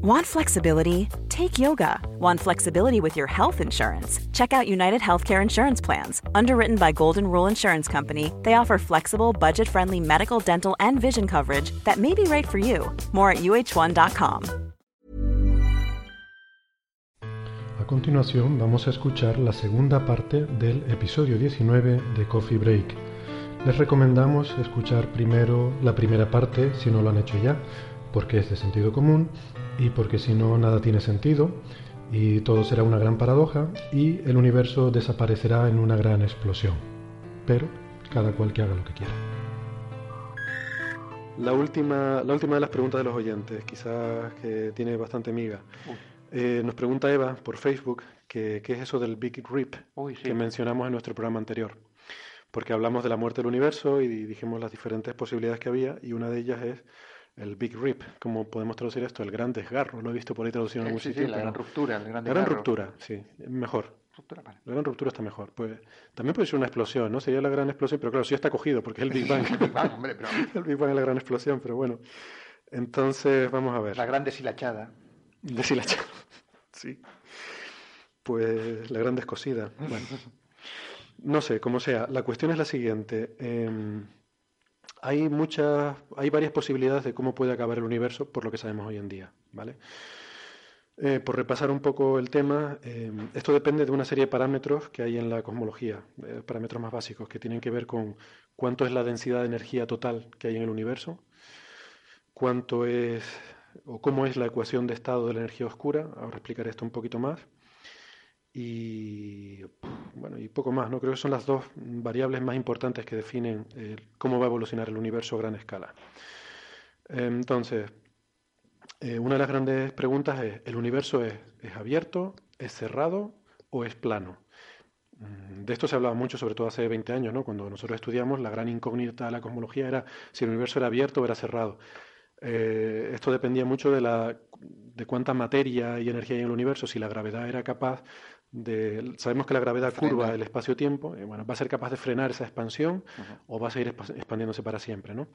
Want flexibility? Take yoga. Want flexibility with your health insurance? Check out United Healthcare Insurance Plans. Underwritten by Golden Rule Insurance Company, they offer flexible, budget friendly medical, dental, and vision coverage that may be right for you. More at uh1.com. A continuación, vamos a escuchar la segunda parte del episodio 19 de Coffee Break. Les recomendamos escuchar primero la primera parte si no lo han hecho ya, porque es de sentido común y porque si no nada tiene sentido y todo será una gran paradoja y el universo desaparecerá en una gran explosión. Pero cada cual que haga lo que quiera. La última, la última de las preguntas de los oyentes, quizás que tiene bastante miga. Eh, nos pregunta Eva por Facebook qué es eso del Big Rip que mencionamos en nuestro programa anterior. Porque hablamos de la muerte del universo y dijimos las diferentes posibilidades que había y una de ellas es el Big Rip, como podemos traducir esto, el gran desgarro, lo he visto por ahí traducido en algún sí, sitio. Sí, la gran ruptura, el gran La gran ruptura, sí, mejor. Ruptura, vale. La gran ruptura está mejor. Pues, también puede ser una explosión, ¿no? Sería la gran explosión, pero claro, sí está cogido, porque es el Big Bang. el Big Bang, hombre, pero... el Big Bang es la gran explosión, pero bueno. Entonces, vamos a ver. La gran deshilachada. Deshilachada, sí. Pues la gran descosida. Bueno. No sé, como sea. La cuestión es la siguiente. Eh, hay muchas, hay varias posibilidades de cómo puede acabar el universo por lo que sabemos hoy en día, ¿vale? Eh, por repasar un poco el tema, eh, esto depende de una serie de parámetros que hay en la cosmología, eh, parámetros más básicos que tienen que ver con cuánto es la densidad de energía total que hay en el universo, cuánto es o cómo es la ecuación de estado de la energía oscura, ahora explicaré esto un poquito más, y bueno, y poco más, ¿no? Creo que son las dos variables más importantes que definen eh, cómo va a evolucionar el universo a gran escala. Entonces, eh, una de las grandes preguntas es, ¿el universo es, es, abierto, es cerrado o es plano? Mm, de esto se hablaba mucho, sobre todo hace 20 años, ¿no? Cuando nosotros estudiamos, la gran incógnita de la cosmología era si el universo era abierto o era cerrado. Eh, esto dependía mucho de, la, de cuánta materia y energía hay en el universo, si la gravedad era capaz sabemos que la gravedad curva el espacio-tiempo, eh, bueno, va a ser capaz de frenar esa expansión o va a seguir expandiéndose para siempre, ¿no?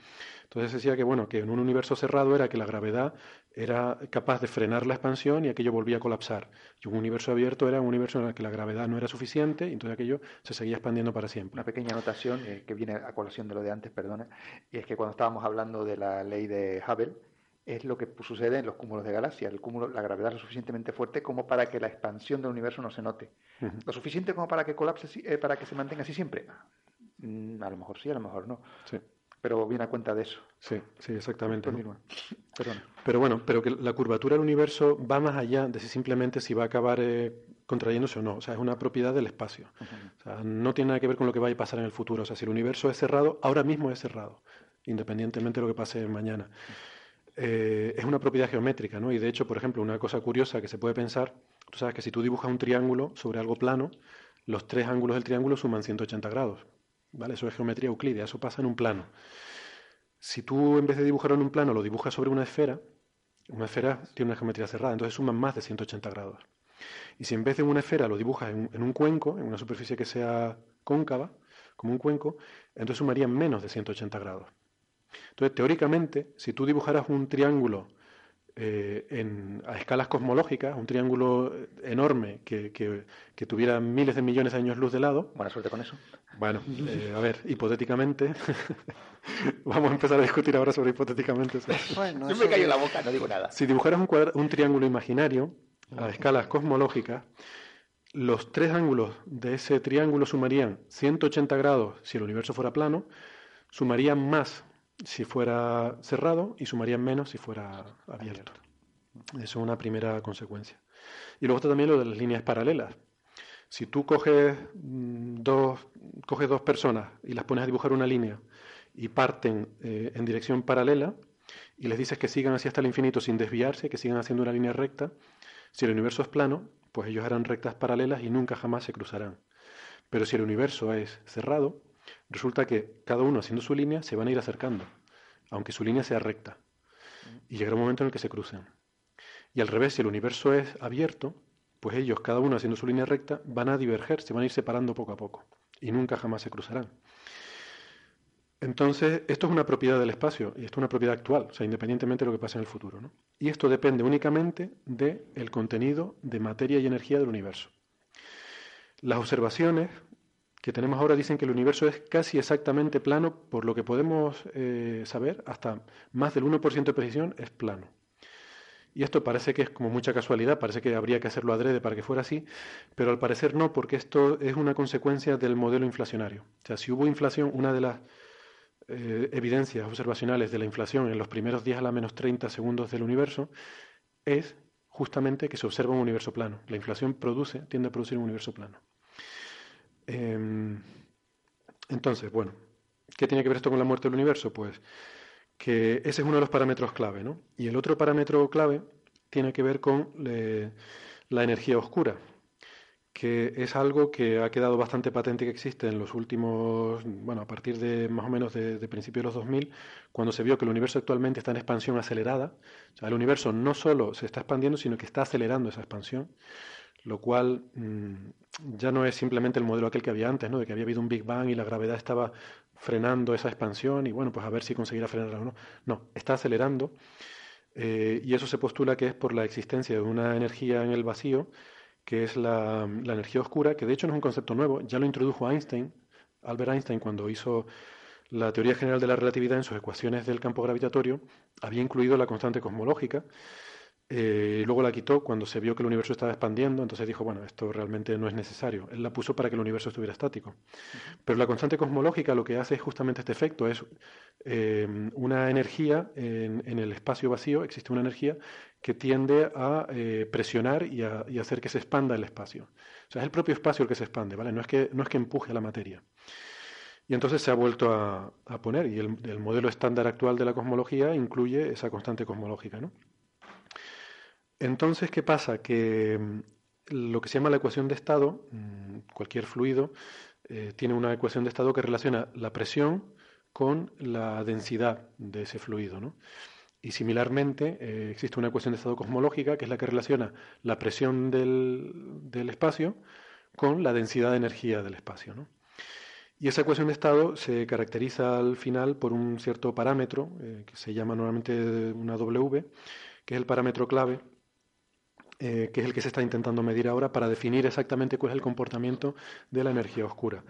Entonces decía que bueno, que en un universo cerrado era que la gravedad era capaz de frenar la expansión y aquello volvía a colapsar. Y un universo abierto era un universo en el que la gravedad no era suficiente y entonces aquello se seguía expandiendo para siempre. Una pequeña anotación eh, que viene a colación de lo de antes, perdona, y es que cuando estábamos hablando de la ley de Hubble, es lo que sucede en los cúmulos de galaxias. El cúmulo, la gravedad es lo suficientemente fuerte como para que la expansión del universo no se note. Lo suficiente como para que colapse, eh, para que se mantenga así siempre. Mm, a lo mejor sí, a lo mejor no. Sí. Pero viene a cuenta de eso. Sí, sí, exactamente. Continúa. Pero bueno, pero que la curvatura del universo va más allá de si simplemente si va a acabar eh, contrayéndose o no. O sea, es una propiedad del espacio. O sea, no tiene nada que ver con lo que va a pasar en el futuro. O sea, si el universo es cerrado, ahora mismo es cerrado, independientemente de lo que pase mañana. Eh, es una propiedad geométrica, ¿no? Y de hecho, por ejemplo, una cosa curiosa que se puede pensar, tú sabes que si tú dibujas un triángulo sobre algo plano, los tres ángulos del triángulo suman 180 grados, ¿vale? Eso es geometría euclídea, eso pasa en un plano. Si tú en vez de dibujarlo en un plano lo dibujas sobre una esfera, una esfera tiene una geometría cerrada, entonces suman más de 180 grados. Y si en vez de una esfera lo dibujas en, en un cuenco, en una superficie que sea cóncava, como un cuenco, entonces sumarían menos de 180 grados. Entonces, teóricamente, si tú dibujaras un triángulo eh, en, a escalas cosmológicas, un triángulo enorme que, que, tuviera miles de millones de años luz de lado. Buena suerte con eso. Bueno, eh, a ver, hipotéticamente, vamos a empezar a discutir ahora sobre hipotéticamente. Bueno, Yo me callo la boca, no digo nada. Si dibujaras un, un triángulo imaginario a escalas cosmológicas, los tres ángulos de ese triángulo sumarían 180 grados si el universo fuera plano, sumarían más si fuera cerrado y sumarían menos si fuera abierto. Eso es una primera consecuencia. Y luego está también lo de las líneas paralelas. Si tú coges mm, dos, coges dos personas y las pones a dibujar una línea y parten eh, en dirección paralela y les dices que sigan así hasta el infinito sin desviarse, que sigan haciendo una línea recta, si el universo es plano, pues ellos harán rectas paralelas y nunca jamás se cruzarán. Pero si el universo es cerrado, resulta que cada uno haciendo su línea se van a ir acercando, aunque su línea sea recta. Y llegará un momento en el que se crucen. Y al revés, si el universo es abierto, pues ellos, cada uno haciendo su línea recta, van a diverger, se van a ir separando poco a poco. Y nunca jamás se cruzarán. Entonces, esto es una propiedad del espacio y esto es una propiedad actual, o sea, independientemente de lo que pase en el futuro. ¿no? Y esto depende únicamente del contenido de materia y energía del universo. Las observaciones que tenemos ahora dicen que el universo es casi exactamente plano, por lo que podemos eh, saber, hasta más del 1% de precisión es plano. Y esto parece que es como mucha casualidad, parece que habría que hacerlo adrede para que fuera así, pero al parecer no, porque esto es una consecuencia del modelo inflacionario. O sea, si hubo inflación, una de las eh, evidencias observacionales de la inflación en los primeros 10 a la menos 30 segundos del universo es justamente que se observa un universo plano. La inflación produce, tiende a producir un universo plano. Em, entonces, bueno, ¿qué tiene que ver esto con la muerte del universo? Pues que ese es uno de los parámetros clave, ¿no? Y el otro parámetro clave tiene que ver con la energía oscura, que es algo que ha quedado bastante patente que existe en los últimos, bueno, a partir de más o menos de, principios de los 2000, cuando se vio que el universo actualmente está en expansión acelerada. O sea, el universo no solo se está expandiendo, sino que está acelerando esa expansión lo cual mm, ya no es simplemente el modelo aquel que había antes, ¿no? de que había habido un Big Bang y la gravedad estaba frenando esa expansión y bueno, pues a ver si conseguirá frenarla o no. No, está acelerando eh, y eso se postula que es por la existencia de una energía en el vacío, que es la, la energía oscura, que de hecho no es un concepto nuevo, ya lo introdujo Einstein, Albert Einstein, cuando hizo la teoría general de la relatividad en sus ecuaciones del campo gravitatorio, había incluido la constante cosmológica, eh, luego la quitó cuando se vio que el universo estaba expandiendo, entonces dijo, bueno, esto realmente no es necesario. Él la puso para que el universo estuviera estático. Pero la constante cosmológica lo que hace es justamente este efecto, es eh, una energía en, el espacio vacío, existe una energía que tiende a eh, presionar y a, hacer que se expanda el espacio. O sea, es el propio espacio el que se expande, ¿vale? No es que, no es que empuje a la materia. Y entonces se ha vuelto a, poner, y el, el modelo estándar actual de la cosmología incluye esa constante cosmológica, ¿no? Entonces, ¿qué pasa? Que mm, lo que se llama la ecuación de estado, mm, cualquier fluido, eh, tiene una ecuación de estado que relaciona la presión con la densidad de ese fluido. ¿no? Y similarmente eh, existe una ecuación de estado cosmológica que es la que relaciona la presión del, espacio con la densidad de energía del espacio. ¿no? Y esa ecuación de estado se caracteriza al final por un cierto parámetro eh, que se llama normalmente una W, que es el parámetro clave eh, que es el que se está intentando medir ahora para definir exactamente cuál es el comportamiento de la energía oscura.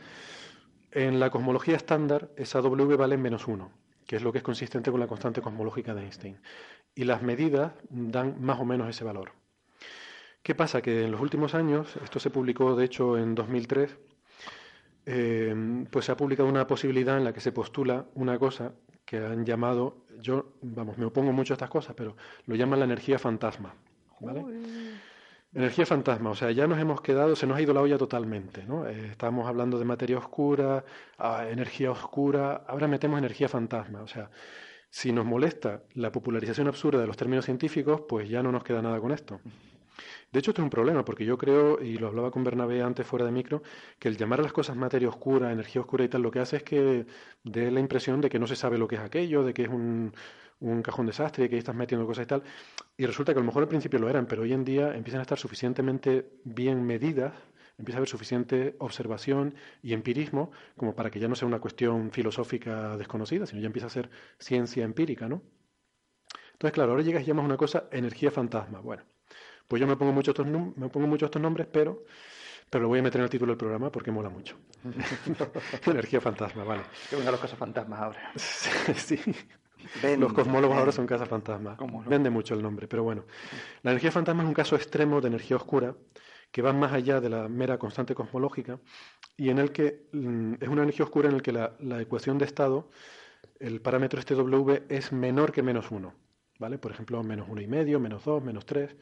En la cosmología estándar, esa W vale menos 1, que es lo que es consistente con la constante cosmológica de Einstein. Y las medidas dan más o menos ese valor. ¿Qué pasa? Que en los últimos años, esto se publicó de hecho en 2003, eh, pues se ha publicado una posibilidad en la que se postula una cosa que han llamado, yo, vamos, me opongo mucho a estas cosas, pero lo llaman la energía fantasma. Energía fantasma, o sea, ya nos hemos quedado, se nos ha ido la olla totalmente, ¿no? Eh, estábamos hablando de materia oscura, ah, energía oscura, ahora metemos energía fantasma, o sea, si nos molesta la popularización absurda de los términos científicos, pues ya no nos queda nada con esto. De hecho, esto es un problema, porque yo creo, y lo hablaba con Bernabé antes fuera de micro, que el llamar a las cosas materia oscura, energía oscura y tal, lo que hace es que dé la impresión de que no se sabe lo que es aquello, de que es un, un cajón desastre y que ahí estás metiendo cosas y tal. Y resulta que a lo mejor al principio lo eran, pero hoy en día empiezan a estar suficientemente bien medidas, empieza a haber suficiente observación y empirismo como para que ya no sea una cuestión filosófica desconocida, sino ya empieza a ser ciencia empírica, ¿no? Entonces, claro, ahora llegas y llamas una cosa energía fantasma. Bueno, pues yo me pongo mucho estos, me pongo mucho estos nombres, pero pero lo voy a meter en el título del programa porque mola mucho. Energía fantasma, vale. Que vengan los casos fantasmas ahora. sí. Los cosmólogos ahora son casas fantasma. Vende mucho el nombre, pero bueno. La energía fantasma es un caso extremo de energía oscura que va más allá de la mera constante cosmológica y en el que mm, es una energía oscura en el que la, ecuación de estado, el parámetro este W es menor que menos 1. ¿Vale? Por ejemplo, menos uno y medio, menos 2, menos 3.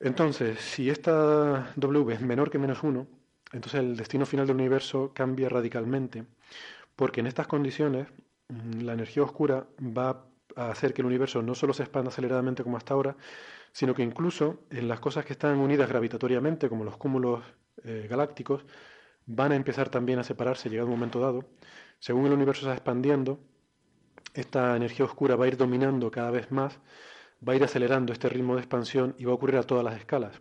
Entonces, si esta W es menor que menos 1, entonces el destino final del universo cambia radicalmente, porque en estas condiciones la energía oscura va a hacer que el universo no solo se expanda aceleradamente como hasta ahora, sino que incluso en las cosas que están unidas gravitatoriamente, como los cúmulos eh, galácticos, van a empezar también a separarse llegado un momento dado. Según el universo se va expandiendo, esta energía oscura va a ir dominando cada vez más, va a ir acelerando este ritmo de expansión y va a ocurrir a todas las escalas.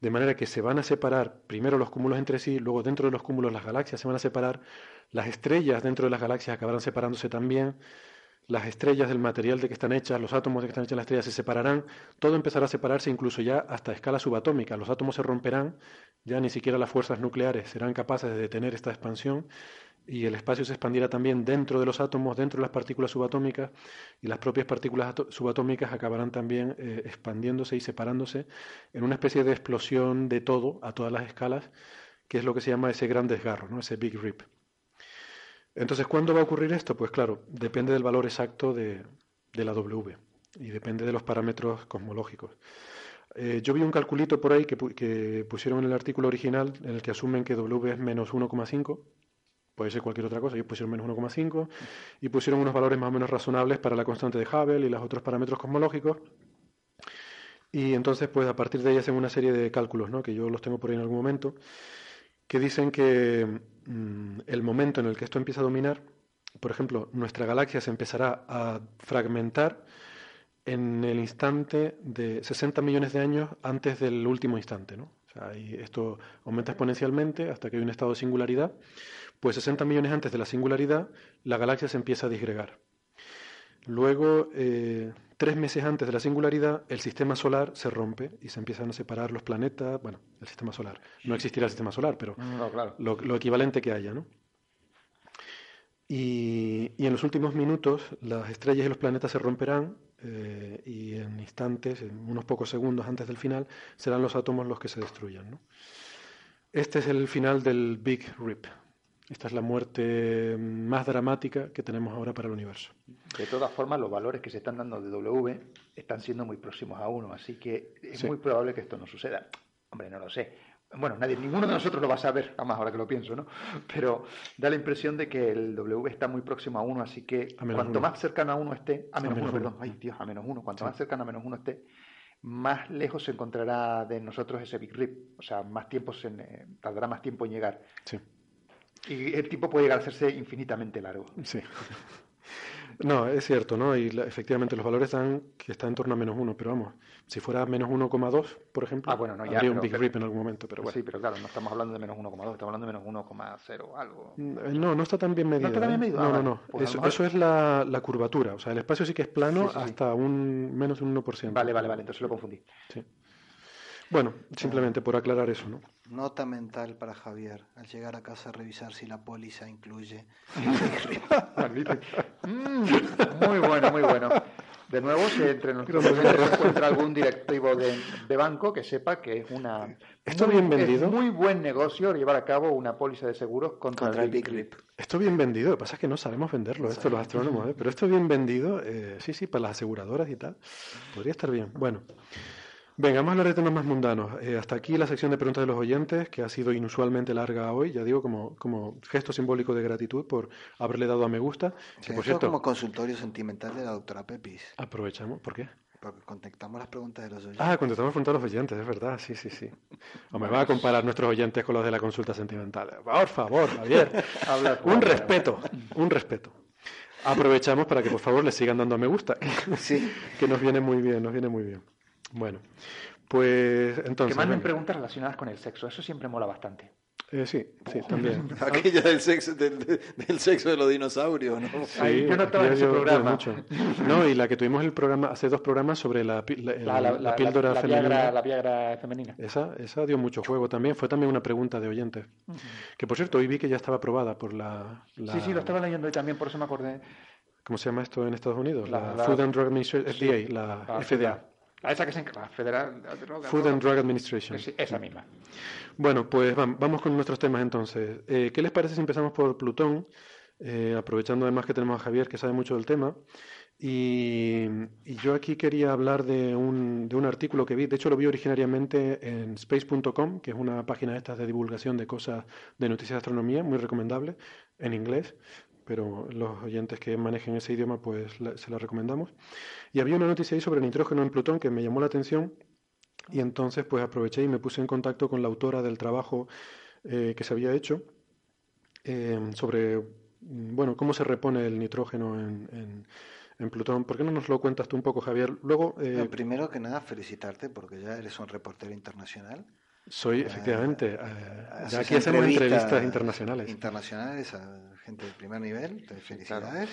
de manera que se van a separar primero los cúmulos entre sí, luego dentro de los cúmulos las galaxias se van a separar, las estrellas dentro de las galaxias acabarán separándose también, las estrellas del material de que están hechas, los átomos de que están hechas las estrellas se separarán, todo empezará a separarse incluso ya hasta escala subatómica, los átomos se romperán, ya ni siquiera las fuerzas nucleares serán capaces de detener esta expansión y el espacio se expandirá también dentro de los átomos, dentro de las partículas subatómicas, y las propias partículas subatómicas acabarán también eh, expandiéndose y separándose en una especie de explosión de todo a todas las escalas, que es lo que se llama ese gran desgarro, ¿no? ese Big Rip. Entonces, ¿cuándo va a ocurrir esto? Pues claro, depende del valor exacto de, la W y depende de los parámetros cosmológicos. Eh, yo vi un calculito por ahí que, que, pusieron en el artículo original en el que asumen que W es menos 1,5 puede ser cualquier otra cosa, ellos pusieron menos 1,5 y pusieron unos valores más o menos razonables para la constante de Hubble y los otros parámetros cosmológicos. Y entonces, pues a partir de ahí hacen una serie de cálculos, ¿no? que yo los tengo por ahí en algún momento, que dicen que mm, el momento en el que esto empieza a dominar, por ejemplo, nuestra galaxia se empezará a fragmentar en el instante de 60 millones de años antes del último instante. ¿no? O sea, esto aumenta exponencialmente hasta que hay un estado de singularidad pues 60 millones antes de la singularidad, la galaxia se empieza a disgregar. Luego, eh, tres meses antes de la singularidad, el sistema solar se rompe y se empiezan a separar los planetas. Bueno, el sistema solar. No existirá el sistema solar, pero lo, equivalente que haya, ¿no? Y, en los últimos minutos, las estrellas y los planetas se romperán eh, y en instantes, en unos pocos segundos antes del final, serán los átomos los que se destruyan. ¿no? Este es el final del Big Rip, esta es la muerte más dramática que tenemos ahora para el universo. De todas formas, los valores que se están dando de W están siendo muy próximos a uno, así que es muy probable que esto no suceda. Hombre, no lo sé. Bueno, nadie, ninguno de nosotros lo va a saber, jamás ahora que lo pienso, ¿no? Pero da la impresión de que el W está muy próximo a uno, así que cuanto más cercano a uno esté, a menos, uno, perdón, ay Dios, a menos uno, cuanto más cercano a menos uno esté, más lejos se encontrará de nosotros ese Big Rip, o sea, más tiempo se, eh, tardará más tiempo en llegar. Sí. Y el tiempo puede llegar a hacerse infinitamente largo. Sí. No, es cierto, ¿no? Y efectivamente los valores dan que está en torno a menos uno, pero vamos, si fuera menos 1,2, por ejemplo, ah, bueno, no, ya, habría un Big Rip en algún momento, pero bueno. Sí, pero claro, no estamos hablando de menos 1,2, estamos hablando de menos 1,0 algo. Mm, eh, no, no está tan bien medido. ¿No está tan bien ¿eh? medido? No, no, ah, no. Pues eso, es la, la, curvatura, o sea, el espacio sí que es plano hasta un menos de un 1%. Vale, vale, vale, entonces lo confundí. Sí. Bueno, simplemente por aclarar eso, ¿no? Nota mental para Javier al llegar a casa a revisar si la póliza incluye. Mm, muy bueno, muy bueno. De nuevo, si entre nosotros se encuentra algún directivo de, banco que sepa que es una ¿Esto bien vendido? muy buen negocio llevar a cabo una póliza de seguros contra, el Big Rip. Esto bien vendido, lo que pasa es que no sabemos venderlo, esto los astrónomos, ¿eh? pero esto bien vendido, eh, sí, sí, para las aseguradoras y tal, podría estar bien. Bueno. Venga, vamos a hablar de temas más mundanos. Eh, hasta aquí la sección de preguntas de los oyentes, que ha sido inusualmente larga hoy, ya digo, como, como gesto simbólico de gratitud por haberle dado a me gusta. Sí, por cierto, como consultorio sentimental de la doctora Pepis. Aprovechamos, ¿por qué? Porque contestamos las preguntas de los oyentes. Ah, contestamos las preguntas de los oyentes, es verdad, sí, sí, sí. O me va a comparar nuestros oyentes con los de la consulta sentimental. Por favor, Javier. un respeto, un respeto. Aprovechamos para que por favor le sigan dando a me gusta. Sí. que nos viene muy bien, nos viene muy bien. Bueno, pues entonces. Que manden preguntas relacionadas con el sexo, eso siempre mola bastante. Eh, sí, sí, también. Aquella del sexo, del, sexo de los dinosaurios, ¿no? Sí, yo no estaba en ese programa. Mucho. No, y la que tuvimos el programa, hace dos programas sobre la, la, píldora femenina. la Viagra femenina. Esa, esa dio mucho juego también. Fue también una pregunta de oyentes. Que por cierto, hoy vi que ya estaba aprobada por la, Sí, sí, lo estaba leyendo y también, por eso me acordé. ¿Cómo se llama esto en Estados Unidos? La, Food and Drug Administration, FDA, la FDA. A esa que se la Federal Food and Drug Administration. esa misma. Bueno, pues vamos con nuestros temas entonces. Eh, ¿Qué les parece si empezamos por Plutón? Eh, aprovechando además que tenemos a Javier que sabe mucho del tema. Y, yo aquí quería hablar de un, de un, artículo que vi, de hecho lo vi originariamente en space.com, que es una página de estas de divulgación de cosas de noticias de astronomía, muy recomendable, en inglés pero los oyentes que manejen ese idioma pues se la recomendamos. Y había una noticia ahí sobre nitrógeno en Plutón que me llamó la atención y entonces pues aproveché y me puse en contacto con la autora del trabajo eh, que se había hecho eh, sobre bueno cómo se repone el nitrógeno en, en, Plutón. ¿Por qué no nos lo cuentas tú un poco, Javier? Luego, eh, primero que nada, felicitarte porque ya eres un reportero internacional. Soy, efectivamente. Uh, ya aquí hacemos entrevistas internacionales. Internacionales a gente de primer nivel. Felicidades.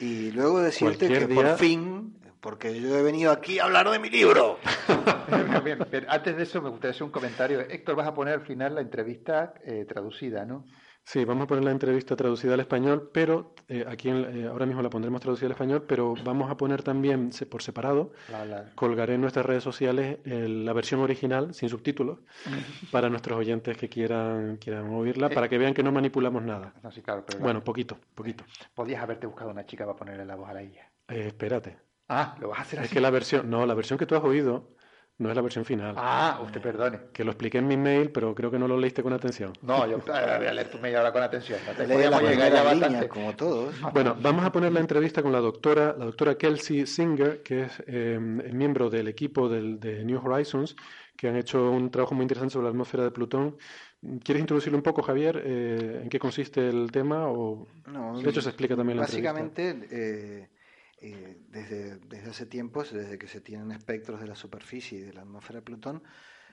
Y luego decirte que por fin, porque yo he venido aquí a hablar de mi libro. antes de eso me gustaría hacer un comentario. Héctor, vas a poner al final la entrevista eh, traducida, ¿no? Sí, vamos a poner la entrevista traducida al español, pero eh, aquí eh, ahora mismo la pondremos traducida al español, pero vamos a poner también por separado, colgaré en nuestras redes sociales la versión original sin subtítulos para nuestros oyentes que quieran quieran oírla, para que vean que no manipulamos nada. bueno, poquito, poquito. Podías haberte buscado una chica para ponerle la voz a la ella. espérate. Ah, lo vas a hacer así. Es que la versión, no, la versión que tú has oído no es la versión final. Ah, usted perdone. Que lo expliqué en mi mail, pero creo que no lo leíste con atención. No, yo voy a leer tu mail ahora con atención. No llegar ya bastante. como todos. Bueno, vamos a poner la entrevista con la doctora, la doctora Kelsey Singer, que es eh, miembro del equipo del, de New Horizons, que han hecho un trabajo muy interesante sobre la atmósfera de Plutón. ¿Quieres introducirlo un poco, Javier? Eh, ¿En qué consiste el tema? O... No, de hecho, se explica también la Básicamente, eh, eh, desde, hace tiempos, desde que se tienen espectros de la superficie y de la atmósfera de Plutón,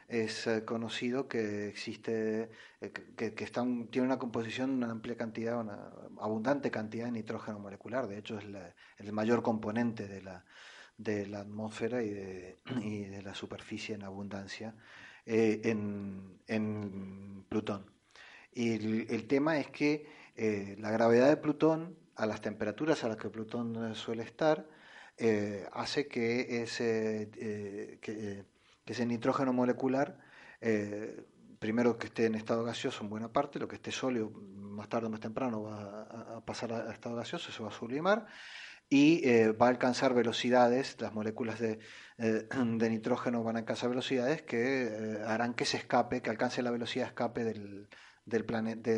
es eh, conocido que existe, eh, que, que tiene una composición, una amplia cantidad, una abundante cantidad de nitrógeno molecular. De hecho, es el mayor componente de la, de la atmósfera y de, y de la superficie en abundancia en, Plutón. Y el, el, tema es que la gravedad de Plutón a las temperaturas a las que Plutón suele estar, eh, hace que ese, eh, que, ese nitrógeno molecular, eh, primero que esté en estado gaseoso en buena parte, lo que esté sólido más tarde o más temprano va a, pasar a, estado gaseoso, se va a sublimar y va a alcanzar velocidades, las moléculas de, de, nitrógeno van a alcanzar velocidades que harán que se escape, que alcance la velocidad de escape del, del planeta,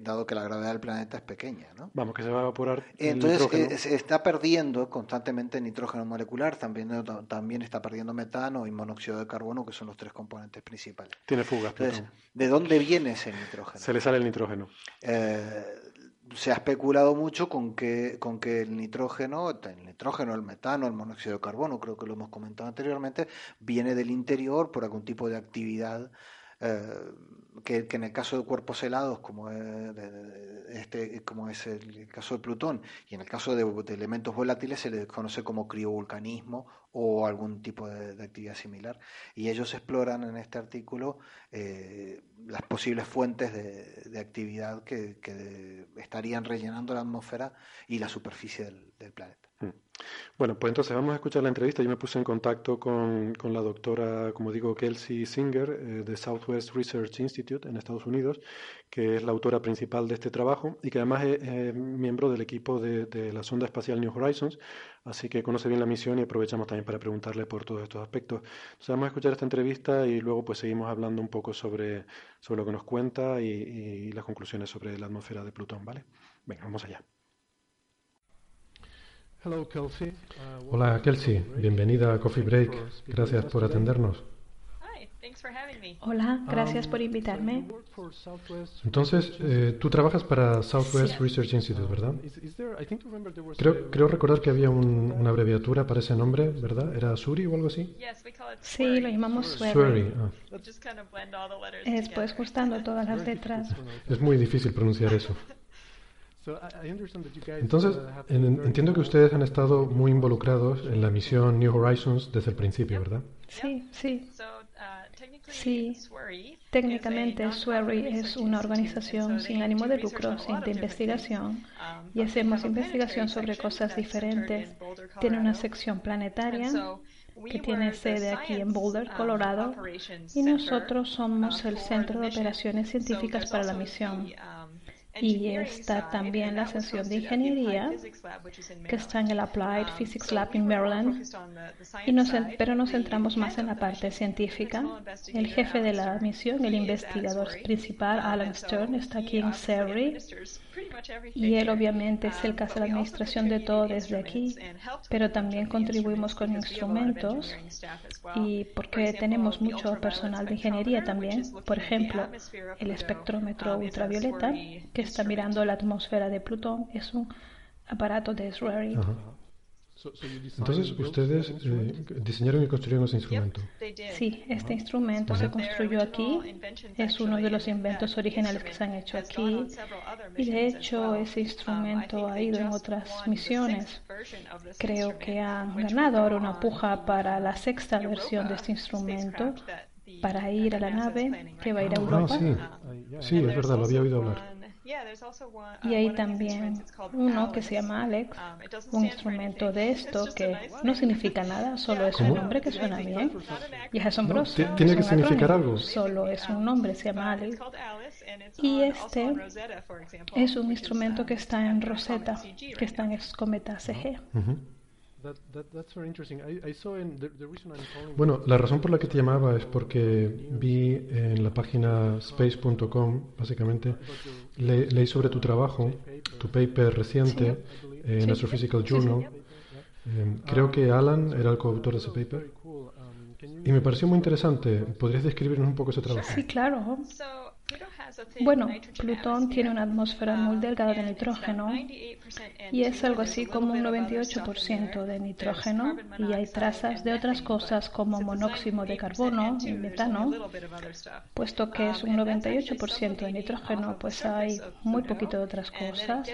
dado que la gravedad del planeta es pequeña. ¿no? Vamos, que se va a evaporar. Entonces eh, se está perdiendo constantemente nitrógeno molecular, también, también está perdiendo metano y monóxido de carbono, que son los tres componentes principales. Tiene fugas. ¿de dónde viene ese nitrógeno? Se le sale el nitrógeno. Eh, se ha especulado mucho con que, con que el nitrógeno, el nitrógeno, el metano, el monóxido de carbono, creo que lo hemos comentado anteriormente, viene del interior por algún tipo de actividad eh, que, en el caso de cuerpos helados, como es, este, como es el caso de Plutón, y en el caso de, elementos volátiles se les conoce como criovolcanismo o algún tipo de, actividad similar. Y ellos exploran en este artículo eh, las posibles fuentes de, actividad que, estarían rellenando la atmósfera y la superficie del planeta. Mm. Bueno, pues entonces vamos a escuchar la entrevista. Yo me puse en contacto con, con la doctora, como digo, Kelsey Singer eh, de Southwest Research Institute en Estados Unidos, que es la autora principal de este trabajo y que además es, miembro del equipo de, de, la sonda espacial New Horizons, así que conoce bien la misión y aprovechamos también para preguntarle por todos estos aspectos. Entonces vamos a escuchar esta entrevista y luego pues seguimos hablando un poco sobre, sobre lo que nos cuenta y, y las conclusiones sobre la atmósfera de Plutón, ¿vale? Venga, vamos allá. Uh, Hola Kelsey, bienvenida a Coffee Break. Gracias por atendernos. Hola, gracias por um, invitarme. Entonces, eh, tú trabajas para Southwest Research Institute, ¿verdad? Creo, creo recordar que había una abreviatura para ese nombre, ¿verdad? ¿Era SURI o algo así? Sí, lo llamamos SURI. Ah. Es pues juntando todas las letras. Es muy difícil pronunciar eso. Entonces, entiendo que ustedes han estado muy involucrados en la misión New Horizons desde el principio, ¿verdad? Sí, sí. Sí, técnicamente SWERI es una organización sin ánimo de lucro, sin de investigación, y hacemos investigación sobre cosas diferentes. Tiene una sección planetaria que tiene sede aquí en Boulder, Colorado, y nosotros somos el centro de operaciones científicas para la misión y está también la sección de ingeniería que está en el Applied Physics Lab en Maryland, y nos, pero nos centramos más en la parte científica. El jefe de la misión, el investigador principal, Alan Stern, está aquí en Surrey y él obviamente es el que hace la administración de todo desde aquí, pero también contribuimos con instrumentos y porque tenemos mucho personal de ingeniería también. Por ejemplo, el espectrómetro ultravioleta que está mirando la atmósfera de Plutón es un aparato de Israel. Entonces, ustedes eh, diseñaron y construyeron ese instrumento. Sí, este instrumento se construyó aquí. Es uno de los inventos originales que se han hecho aquí. Y de hecho, ese instrumento ha ido en otras misiones. Creo que han ganado ahora una puja para la sexta versión de este instrumento para ir a la nave que va a ir a ah, Europa. sí. sí, es verdad, lo había oído hablar. Y hay también uno que se llama Alex, um, un instrumento de esto que no significa nada, solo es un nombre que suena bien y es asombroso. ¿Tiene que significar algo? Solo es un nombre, se llama Alex. Y este es un instrumento que está en Rosetta, que está en Cometa CG. Bueno, la razón por la que te llamaba es porque vi en la página space.com, básicamente, leí sobre tu trabajo, tu paper reciente en Astrophysical Journal. Eh, creo que Alan era el coautor de ese paper. Y me pareció muy interesante. ¿Podrías describirnos un poco ese trabajo? Sí, claro. Bueno, Plutón tiene una atmósfera muy delgada de nitrógeno y es algo así como un 98% de nitrógeno y hay trazas de otras cosas como monóxido de carbono y metano. Puesto que es un 98% de nitrógeno, pues hay muy poquito de otras cosas.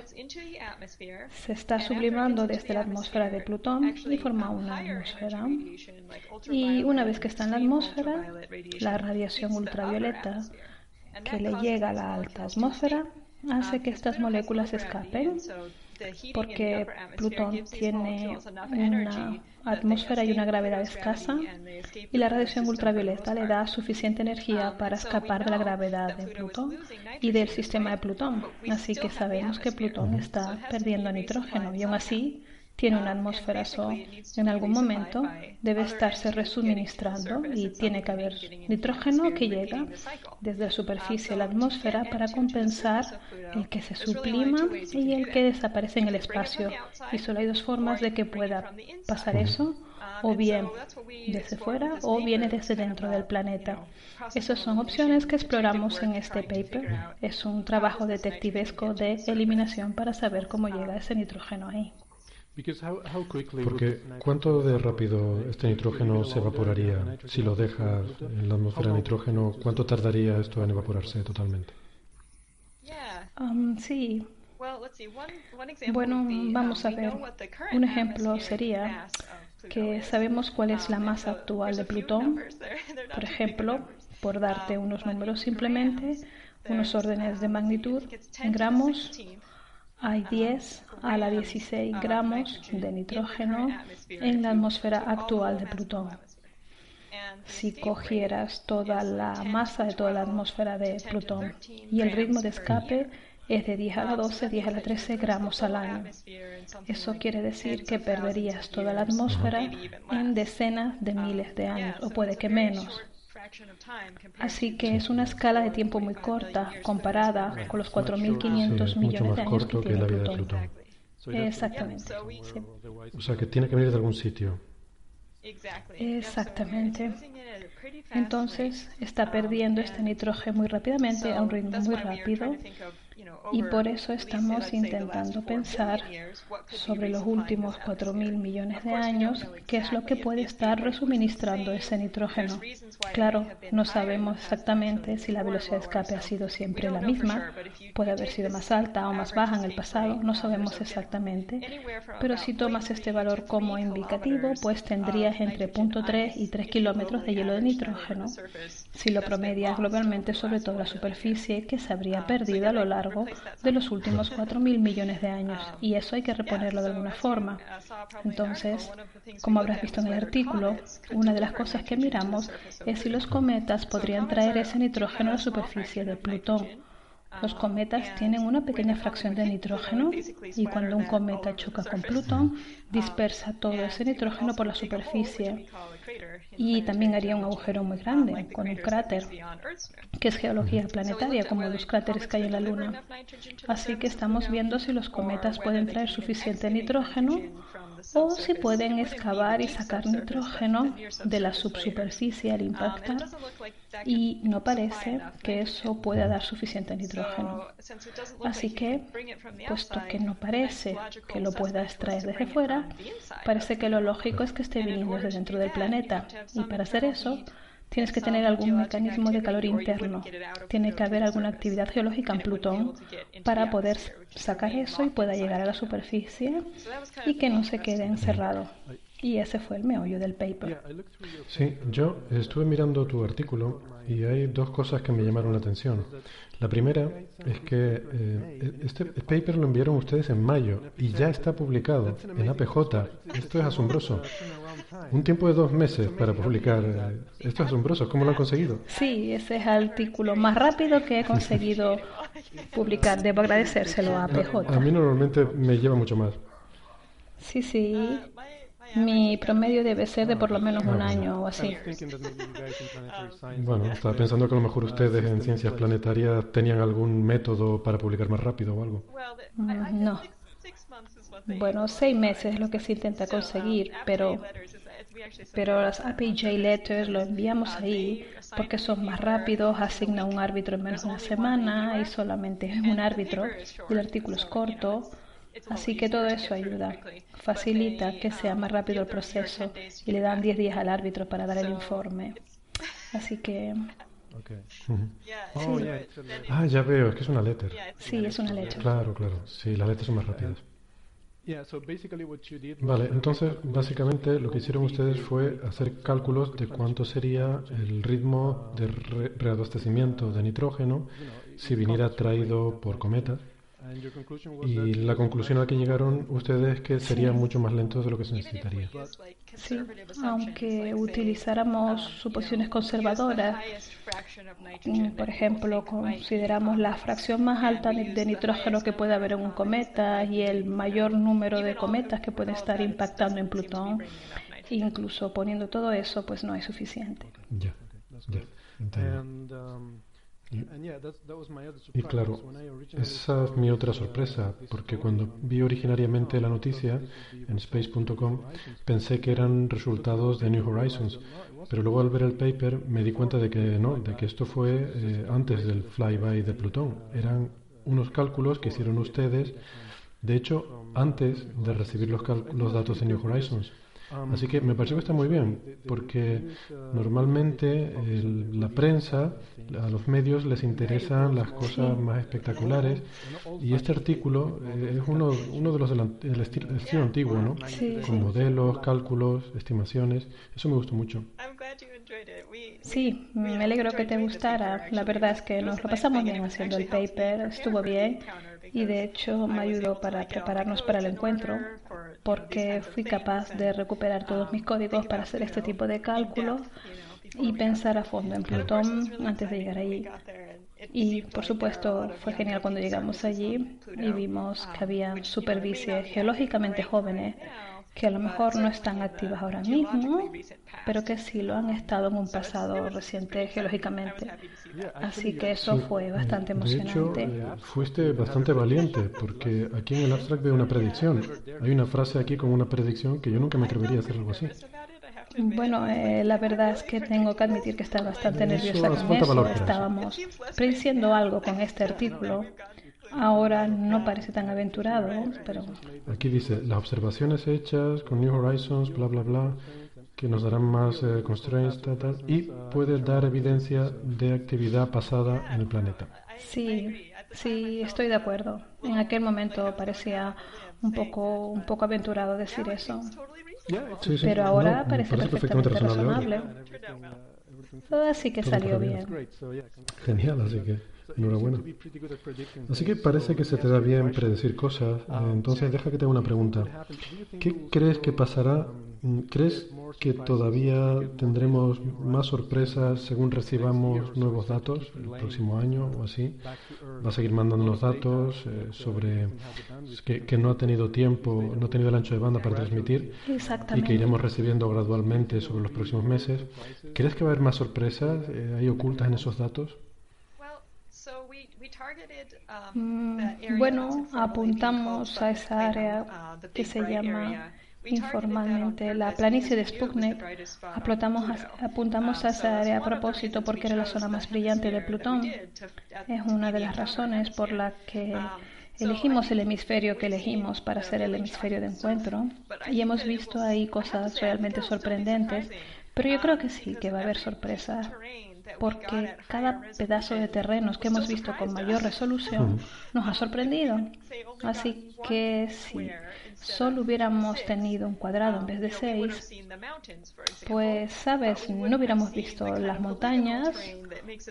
Se está sublimando desde la atmósfera de Plutón y forma una atmósfera. Y una vez que está en la atmósfera, la radiación ultravioleta que le llega a la alta atmósfera hace que estas moléculas escapen porque Plutón tiene una atmósfera y una gravedad escasa y la radiación ultravioleta le da suficiente energía para escapar de la gravedad de Plutón y del sistema de Plutón. Así que sabemos que Plutón está perdiendo nitrógeno y aún así tiene una atmósfera so en algún momento debe estarse resuministrando y tiene que haber nitrógeno que llega desde la superficie a la atmósfera para compensar el que se sublima y el que desaparece en el espacio. Y solo hay dos formas de que pueda pasar eso o bien desde fuera o viene desde dentro del planeta. Esas son opciones que exploramos en este paper. Es un trabajo detectivesco de eliminación para saber cómo llega ese nitrógeno ahí. Porque ¿cuánto de rápido este nitrógeno se evaporaría? Si lo dejas en la atmósfera de nitrógeno, ¿cuánto tardaría esto en evaporarse totalmente? Um, sí. Bueno, vamos a ver. Un ejemplo sería que sabemos cuál es la masa actual de Plutón. Por ejemplo, por darte um, unos números simplemente, unos órdenes de magnitud en gramos, hay 10 a la 16 gramos de nitrógeno en la atmósfera actual de Plutón. Si cogieras toda la masa de toda la atmósfera de Plutón y el ritmo de escape es de 10 a la 12, 10 a la 13 gramos al año. Eso quiere decir que perderías toda la atmósfera en decenas de miles de años, o puede que menos. Así que es una escala de tiempo muy corta comparada con los 4.500 millones de años que tiene Plutón. Exactamente. O sea, que tiene que venir de algún sitio. Exactamente. Entonces está perdiendo este nitrógeno muy rápidamente, a un ritmo muy rápido. Y por eso estamos intentando pensar sobre los últimos 4.000 millones de años, qué es lo que puede estar resuministrando ese nitrógeno. Claro, no sabemos exactamente si la velocidad de escape ha sido siempre la misma, puede haber sido más alta o más baja en el pasado, no sabemos exactamente, pero si tomas este valor como indicativo, pues tendrías entre 0.3 y 3 kilómetros de hielo de nitrógeno. Si lo promedias globalmente sobre toda la superficie que se habría perdido a lo largo de los últimos 4.000 millones de años y eso hay que reponerlo de alguna forma. Entonces, como habrás visto en el artículo, una de las cosas que miramos es si los cometas podrían traer ese nitrógeno a la superficie de Plutón. Los cometas tienen una pequeña fracción de nitrógeno y cuando un cometa choca con Plutón, dispersa todo ese nitrógeno por la superficie y también haría un agujero muy grande con un cráter, que es geología planetaria, como los cráteres que hay en la Luna. Así que estamos viendo si los cometas pueden traer suficiente nitrógeno o si pueden excavar y sacar nitrógeno de la subsuperficie al impactar y no parece que eso pueda dar suficiente nitrógeno. Así que, puesto que no parece que lo pueda extraer desde fuera, parece que lo lógico es que esté viniendo desde dentro del planeta y para hacer eso Tienes que tener algún mecanismo de calor interno. Tiene que haber alguna actividad geológica en Plutón para poder sacar eso y pueda llegar a la superficie y que no se quede encerrado. Y ese fue el meollo del paper. Sí, yo estuve mirando tu artículo y hay dos cosas que me llamaron la atención. La primera es que eh, este paper lo enviaron ustedes en mayo y ya está publicado en APJ. Esto es asombroso. Un tiempo de dos meses para publicar. Eh, esto es asombroso. ¿Cómo lo han conseguido? Sí, ese es el artículo más rápido que he conseguido publicar. Debo agradecérselo a APJ. A, a mí normalmente me lleva mucho más. Sí, sí. Mi promedio debe ser de por lo menos un año o así. Bueno, estaba pensando que a lo mejor ustedes en ciencias planetarias tenían algún método para publicar más rápido o algo. Mm, no. Bueno, seis meses es lo que se intenta conseguir, pero, pero las APJ letters lo enviamos ahí porque son más rápidos, asigna un árbitro en menos de una semana y solamente es un árbitro. El artículo es corto Así que todo eso ayuda, facilita que sea más rápido el proceso y le dan 10 días al árbitro para dar el informe. Así que... Oh, ah, ya veo, es que es una letter. Sí, es una letter. Claro, claro. Sí, las letras son más rápidas. Vale, entonces básicamente lo que hicieron ustedes fue hacer cálculos de cuánto sería el ritmo de reabastecimiento de nitrógeno si viniera traído por cometas y la conclusión a la que llegaron ustedes es que sería mucho más lento de lo que se necesitaría. Sí, aunque utilizáramos suposiciones conservadoras, mm, por ejemplo, consideramos la fracción más alta de nitrógeno que puede haber en un cometa y el mayor número de cometas que pueden estar impactando en Plutón, incluso poniendo todo eso, pues no es suficiente. Ya, ya. Y claro, esa es mi otra sorpresa, porque cuando vi originariamente la noticia en space.com pensé que eran resultados de New Horizons, pero luego al ver el paper me di cuenta de que no, de que esto fue eh, antes del flyby de Plutón. Eran unos cálculos que hicieron ustedes, de hecho, antes de recibir los, los datos de New Horizons. Así que me parece que está muy bien, porque normalmente la prensa, a los medios les interesan las cosas más espectaculares y este artículo eh, es uno, uno de los del, estilo, antiguo, ¿no? Con modelos, cálculos, estimaciones. Eso me gustó mucho. Sí, me alegro que te gustara. La verdad es que nos lo pasamos bien haciendo el paper, estuvo bien y de hecho me ayudó para prepararnos para el encuentro porque fui capaz de recuperar todos mis códigos para hacer este tipo de cálculos y pensar a fondo en Plutón antes de llegar allí. Y por supuesto fue genial cuando llegamos allí y vimos que había superficies geológicamente jóvenes que a lo mejor no están activas ahora mismo, pero que sí lo han estado en un pasado reciente geológicamente. Así que eso fue bastante emocionante. De hecho, fuiste bastante valiente, porque aquí en el abstract veo una predicción. Hay una frase aquí con una predicción que yo nunca me atrevería a hacer algo así. Bueno, eh, la verdad es que tengo que admitir que estaba bastante nerviosa con eso. Estábamos prediciendo algo con este artículo Ahora no parece tan aventurado, pero... Aquí dice, las observaciones hechas con New Horizons, bla, bla, bla, que nos darán más eh, constraints, tal, y puede dar evidencia de actividad pasada en el planeta. Sí, sí, estoy de acuerdo. En aquel momento parecía un poco, un poco aventurado decir eso. Pero ahora parece, perfectamente, razonable. Así que salió bien. Genial, así que... Enhorabuena. Así que parece que se te da bien predecir cosas. Entonces, deja que te haga una pregunta. ¿Qué crees que pasará? ¿Crees que todavía tendremos más sorpresas según recibamos nuevos datos el próximo año o así? ¿Va a seguir mandando los datos eh, sobre que, no ha tenido tiempo, no ha tenido el ancho de banda para transmitir y que iremos recibiendo gradualmente sobre los próximos meses? ¿Crees que va a haber más sorpresas eh, ahí ocultas en esos datos? Mm, bueno, apuntamos a esa área uh, que se llama informalmente. La planicie de Sputnik. apuntamos, apuntamos a esa área a propósito porque era la zona más brillante de Plutón. Es una de las razones por la que elegimos el hemisferio que elegimos para ser el hemisferio de encuentro. y hemos visto ahí cosas realmente sorprendentes, pero yo creo que sí, que va a haber sorpresas porque cada pedazo de terrenos que hemos visto con mayor resolución nos ha sorprendido. Así que si solo hubiéramos tenido un cuadrado en vez de seis, pues, sabes, no hubiéramos visto las montañas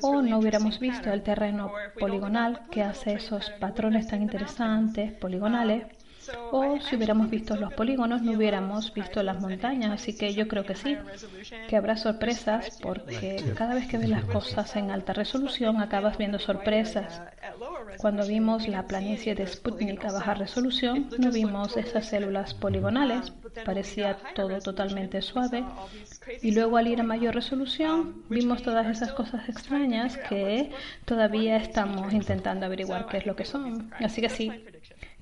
o no hubiéramos visto el terreno poligonal que hace esos patrones tan interesantes, poligonales. O si hubiéramos visto los polígonos, no hubiéramos visto las montañas. Así que yo creo que sí, que habrá sorpresas porque cada vez que ves las cosas en alta resolución acabas viendo sorpresas. Cuando vimos la planicie de Sputnik a baja resolución, no vimos esas células poligonales, parecía todo totalmente suave. Y luego al ir a mayor resolución, vimos todas esas cosas extrañas que todavía estamos intentando averiguar qué es lo que son. Así que sí,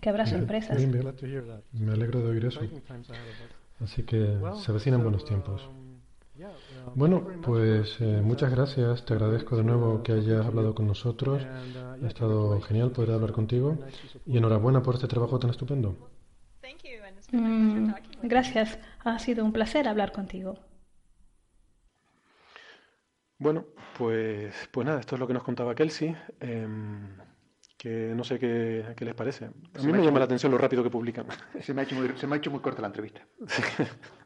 que habrá sorpresas. Me alegro de oír eso. Así que se avecinan buenos tiempos. Bueno, pues eh, muchas gracias. Te agradezco de nuevo que hayas hablado con nosotros. Ha estado genial poder hablar contigo. Y enhorabuena por este trabajo tan estupendo. Mm, gracias. Ha sido un placer hablar contigo. Bueno, pues, pues nada, esto es lo que nos contaba Kelsey. Em, que no sé qué, qué les parece. A mí me, llama la atención lo rápido que publican. Se me ha hecho muy, se me ha hecho muy corta la entrevista.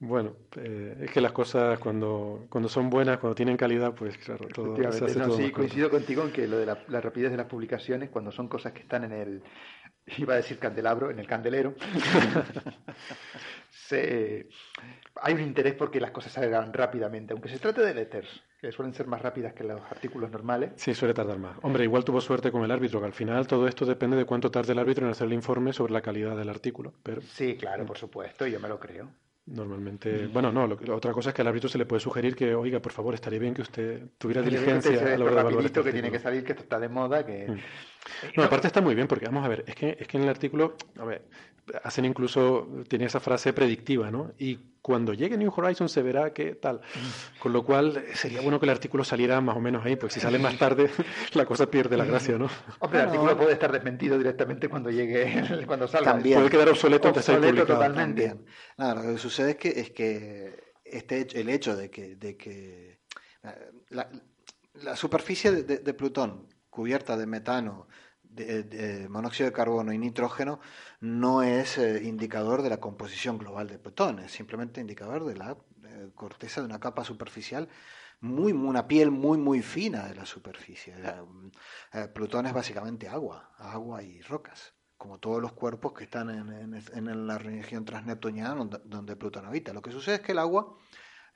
Bueno, eh, es que las cosas cuando, cuando son buenas, cuando tienen calidad, pues claro, todo se hace todo Sí, coincido contigo en que lo de la, la, rapidez de las publicaciones, cuando son cosas que están en el, iba a decir candelabro, en el candelero, se, hay un interés porque las cosas salgan rápidamente, aunque se trate de letters, que suelen ser más rápidas que los artículos normales. Sí, suele tardar más. Hombre, igual tuvo suerte con el árbitro, que al final todo esto depende de cuánto tarde el árbitro en hacer el informe sobre la calidad del artículo. Pero... Sí, claro, por supuesto, yo me lo creo. Normalmente, bueno, no, lo, otra cosa es que al árbitro se le puede sugerir que, oiga, por favor, estaría bien que usted tuviera diligencia a la hora de evaluar este que tiene que salir, que esto está de moda, que... Mm. No, aparte está muy bien, porque vamos a ver, es que, es que en el artículo, a ver, hacen incluso, tiene esa frase predictiva, ¿no? Y cuando llegue New Horizons se verá que tal. Con lo cual sería bueno que el artículo saliera más o menos ahí, pues si sale más tarde la cosa pierde la gracia, ¿no? Hombre, el artículo puede estar desmentido directamente cuando llegue, cuando salga. También. Puede quedar obsoleto antes de ser totalmente. Nada, lo que sucede es que, es que este, el hecho de que, de que la, la superficie de, de Plutón cubierta de metano, de, monóxido de carbono y nitrógeno no es eh, indicador de la composición global de Plutón, es simplemente indicador de la eh, corteza de una capa superficial muy, una piel muy, muy fina de la superficie. Eh, Plutón es básicamente agua, agua y rocas, como todos los cuerpos que están en, en, la región transneptuniana donde, donde, Plutón habita. Lo que sucede es que el agua,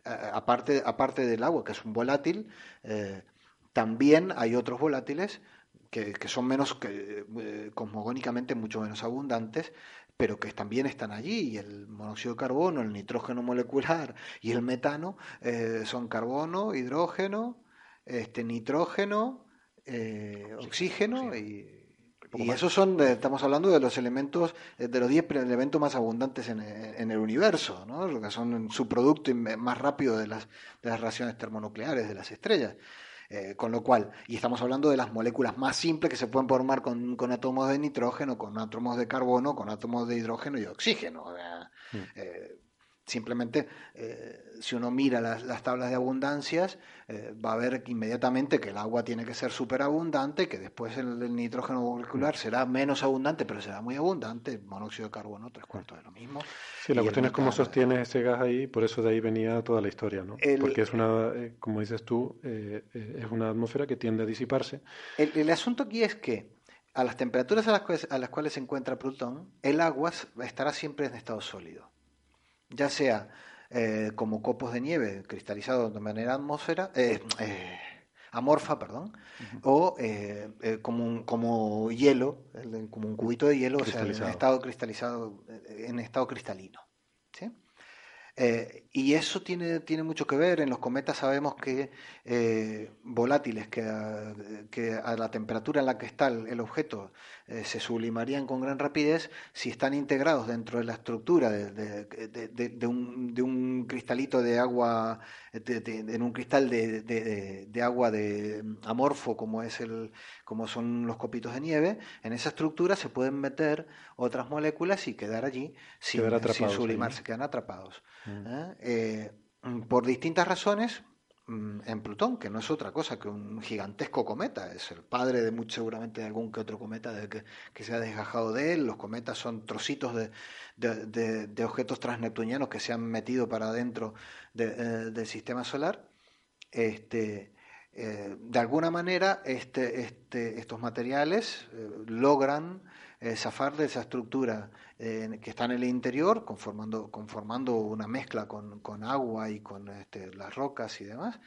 aparte, aparte del agua, que es un volátil, también hay otros volátiles que, son menos, que, eh, cosmogónicamente mucho menos abundantes, pero que también están allí. Y el monóxido de carbono, el nitrógeno molecular y el metano eh, son carbono, hidrógeno, este, nitrógeno, eh, oxígeno y, y esos son, estamos hablando de los elementos, de los 10 elementos más abundantes en, en, el universo, ¿no? que son su producto más rápido de las, de las reacciones termonucleares de las estrellas. Eh, con lo cual, y estamos hablando de las moléculas más simples que se pueden formar con, con átomos de nitrógeno, con átomos de carbono, con átomos de hidrógeno y oxígeno. Mm. Eh, simplemente, eh, si uno mira las, tablas de abundancias, va a ver inmediatamente que el agua tiene que ser súper abundante, que después el, nitrógeno molecular mm. será menos abundante, pero será muy abundante, el monóxido de carbono tres cuartos de lo mismo. Sí, la cuestión es cómo sostiene ese gas ahí, por eso de ahí venía toda la historia, ¿no? Porque es una, eh, como dices tú, eh, eh, es una atmósfera que tiende a disiparse. El, asunto aquí es que a las temperaturas a las, cuales, a las cuales se encuentra Plutón, el agua estará siempre en estado sólido, ya sea como copos de nieve cristalizados de manera atmósfera, amorfa, perdón, o como, un, como hielo, como un cubito de hielo, o sea, en estado cristalizado, en estado cristalino. Eh, y eso tiene, tiene mucho que ver. En los cometas sabemos que eh, volátiles que a, que a, la temperatura en la que está el, objeto eh, se sublimarían con gran rapidez si están integrados dentro de la estructura de, un, cristalito de agua, en un cristal de, agua de amorfo como es el, como son los copitos de nieve. En esa estructura se pueden meter otras moléculas y quedar allí sin, sublimarse, quedan atrapados. Mm. ¿eh? Eh, por distintas razones, Mm, en Plutón, que no es otra cosa que un gigantesco cometa, es el padre de mucho, seguramente de algún que otro cometa de que, se ha desgajado de él, los cometas son trocitos de, objetos transneptunianos que se han metido para adentro eh, del sistema solar. Este, eh, de alguna manera este, este, estos materiales eh, logran zafar de esa estructura que está en el interior, conformando, conformando una mezcla con, con agua y con este, las rocas y demás,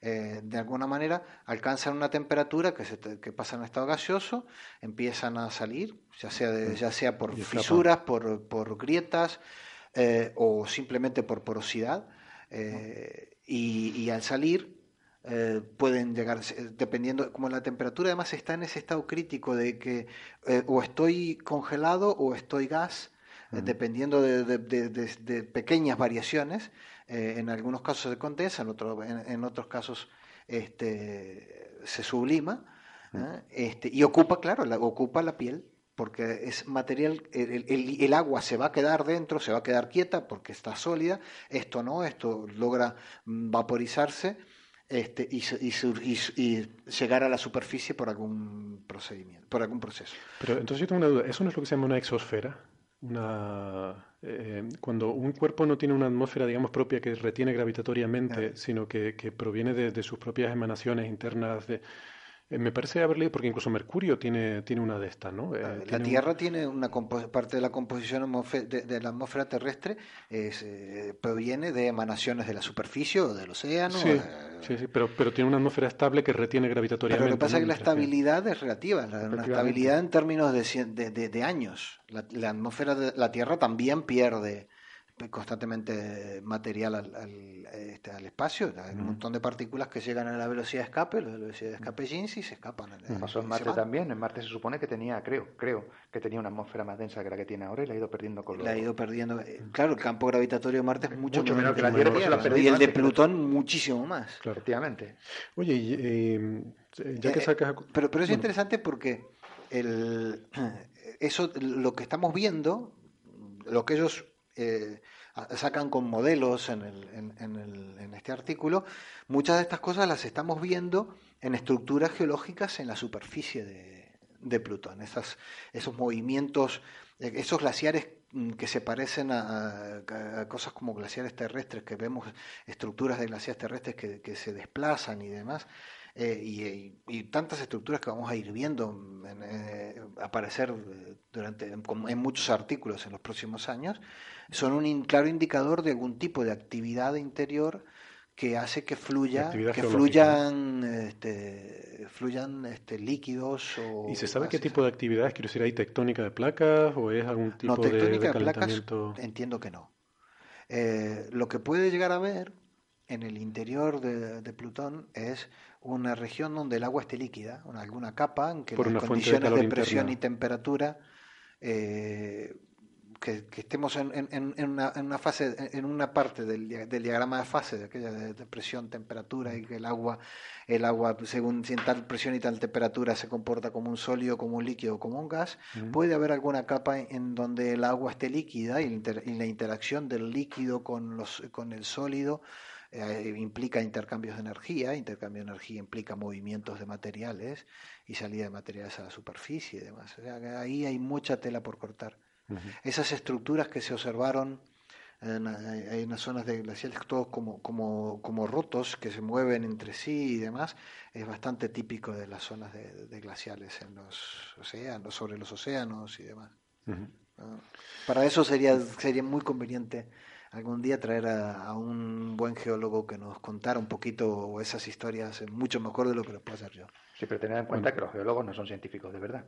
eh, de alguna manera alcanzan una temperatura que, se que pasa en estado gaseoso, empiezan a salir, ya sea, ya sea por fisuras, por, por grietas eh, o simplemente por porosidad, eh, y, y, al salir eh, pueden llegar, dependiendo, como la temperatura además está en ese estado crítico de que eh, o estoy congelado o estoy gas, eh, dependiendo de, pequeñas variaciones, en algunos casos se condensa, en, otro, en, otros casos este, se sublima, este, y ocupa, claro, la, ocupa la piel porque es material, el, el, agua se va a quedar dentro, se va a quedar quieta porque está sólida, esto no, esto logra vaporizarse este, y, y, llegar a la superficie por algún procedimiento, por algún proceso. Pero entonces yo tengo una duda, ¿eso no es lo que se llama una exosfera? Una, eh, cuando un cuerpo no tiene una atmósfera, digamos, propia que retiene gravitatoriamente, sino que, que proviene de, de, sus propias emanaciones internas, de, eh, me parece haber leído, porque incluso Mercurio tiene, tiene una de estas, ¿no? Eh, la Tierra tiene una parte de la composición de, la atmósfera terrestre, eh, proviene de emanaciones de la superficie o del océano. Sí, sí, pero, pero tiene una atmósfera estable que retiene gravitatoriamente. Pero lo que pasa es que la estabilidad es relativa, la, estabilidad en términos de, de, años. La, la atmósfera de la Tierra también pierde constantemente material al, al, este, al espacio. Hay un montón de partículas que llegan a la velocidad de escape, la velocidad de escape Jeans y se escapan. Pasó en Marte también. En Marte se supone que tenía, creo, creo, que tenía una atmósfera más densa que la que tiene ahora y la ha ido perdiendo con La ha ido perdiendo. Eh, claro, el campo gravitatorio de Marte es mucho, menor que la Tierra. y el de Plutón muchísimo más. Efectivamente. Oye, y, eh, ya que eh, sacas... pero, pero es interesante porque el, eso, lo que estamos viendo, lo que ellos eh, sacan con modelos en, este artículo, muchas de estas cosas las estamos viendo en estructuras geológicas en la superficie de, Plutón. esos movimientos, eh, esos glaciares mm, que se parecen a, cosas como glaciares terrestres, que vemos estructuras de glaciares terrestres que se desplazan y demás. Eh, y, tantas estructuras que vamos a ir viendo eh, aparecer eh, durante en, muchos artículos en los próximos años, son un claro indicador de algún tipo de actividad interior que hace que fluya, que fluyan, este, fluyan este, líquidos. O ¿Y se sabe qué tipo de actividad? Quiero decir, ¿hay tectónica de placas o es algún tipo no, tectónica de, placas entiendo que no. lo que puede llegar a ver en el interior de Plutón es una región donde el agua esté líquida, una, alguna capa en que las condiciones de, presión y temperatura eh, que, estemos en, una, fase, en una parte del, diagrama de fase de aquella de, presión, temperatura y que el agua, el agua según si en tal presión y tal temperatura se comporta como un sólido, como un líquido, como un gas, puede haber alguna capa en donde el agua esté líquida y, la interacción del líquido con los con el sólido eh, implica intercambios de energía, intercambio de energía implica movimientos de materiales y salida de materiales a la superficie y demás. ahí hay mucha tela por cortar. Esas estructuras que se observaron en, hay unas zonas de glaciales todos como, como, como rotos que se mueven entre sí y demás, es bastante típico de las zonas de, glaciales en los océanos, sobre los océanos y demás. Para eso sería, sería muy conveniente algún día traer a, un buen geólogo que nos contara un poquito esas historias mucho mejor de lo que lo puedo hacer yo. Sí, pero tener en cuenta que los geólogos no son científicos de verdad.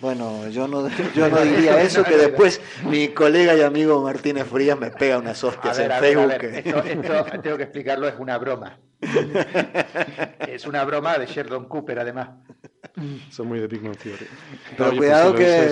Bueno, yo no, yo no diría eso, que después mi colega y amigo Martínez Frías me pega unas hostias en Facebook. esto, tengo que explicarlo, es una broma. es una broma de Sheldon Cooper, además. Son muy de Big Theory. Pero pues cuidado que,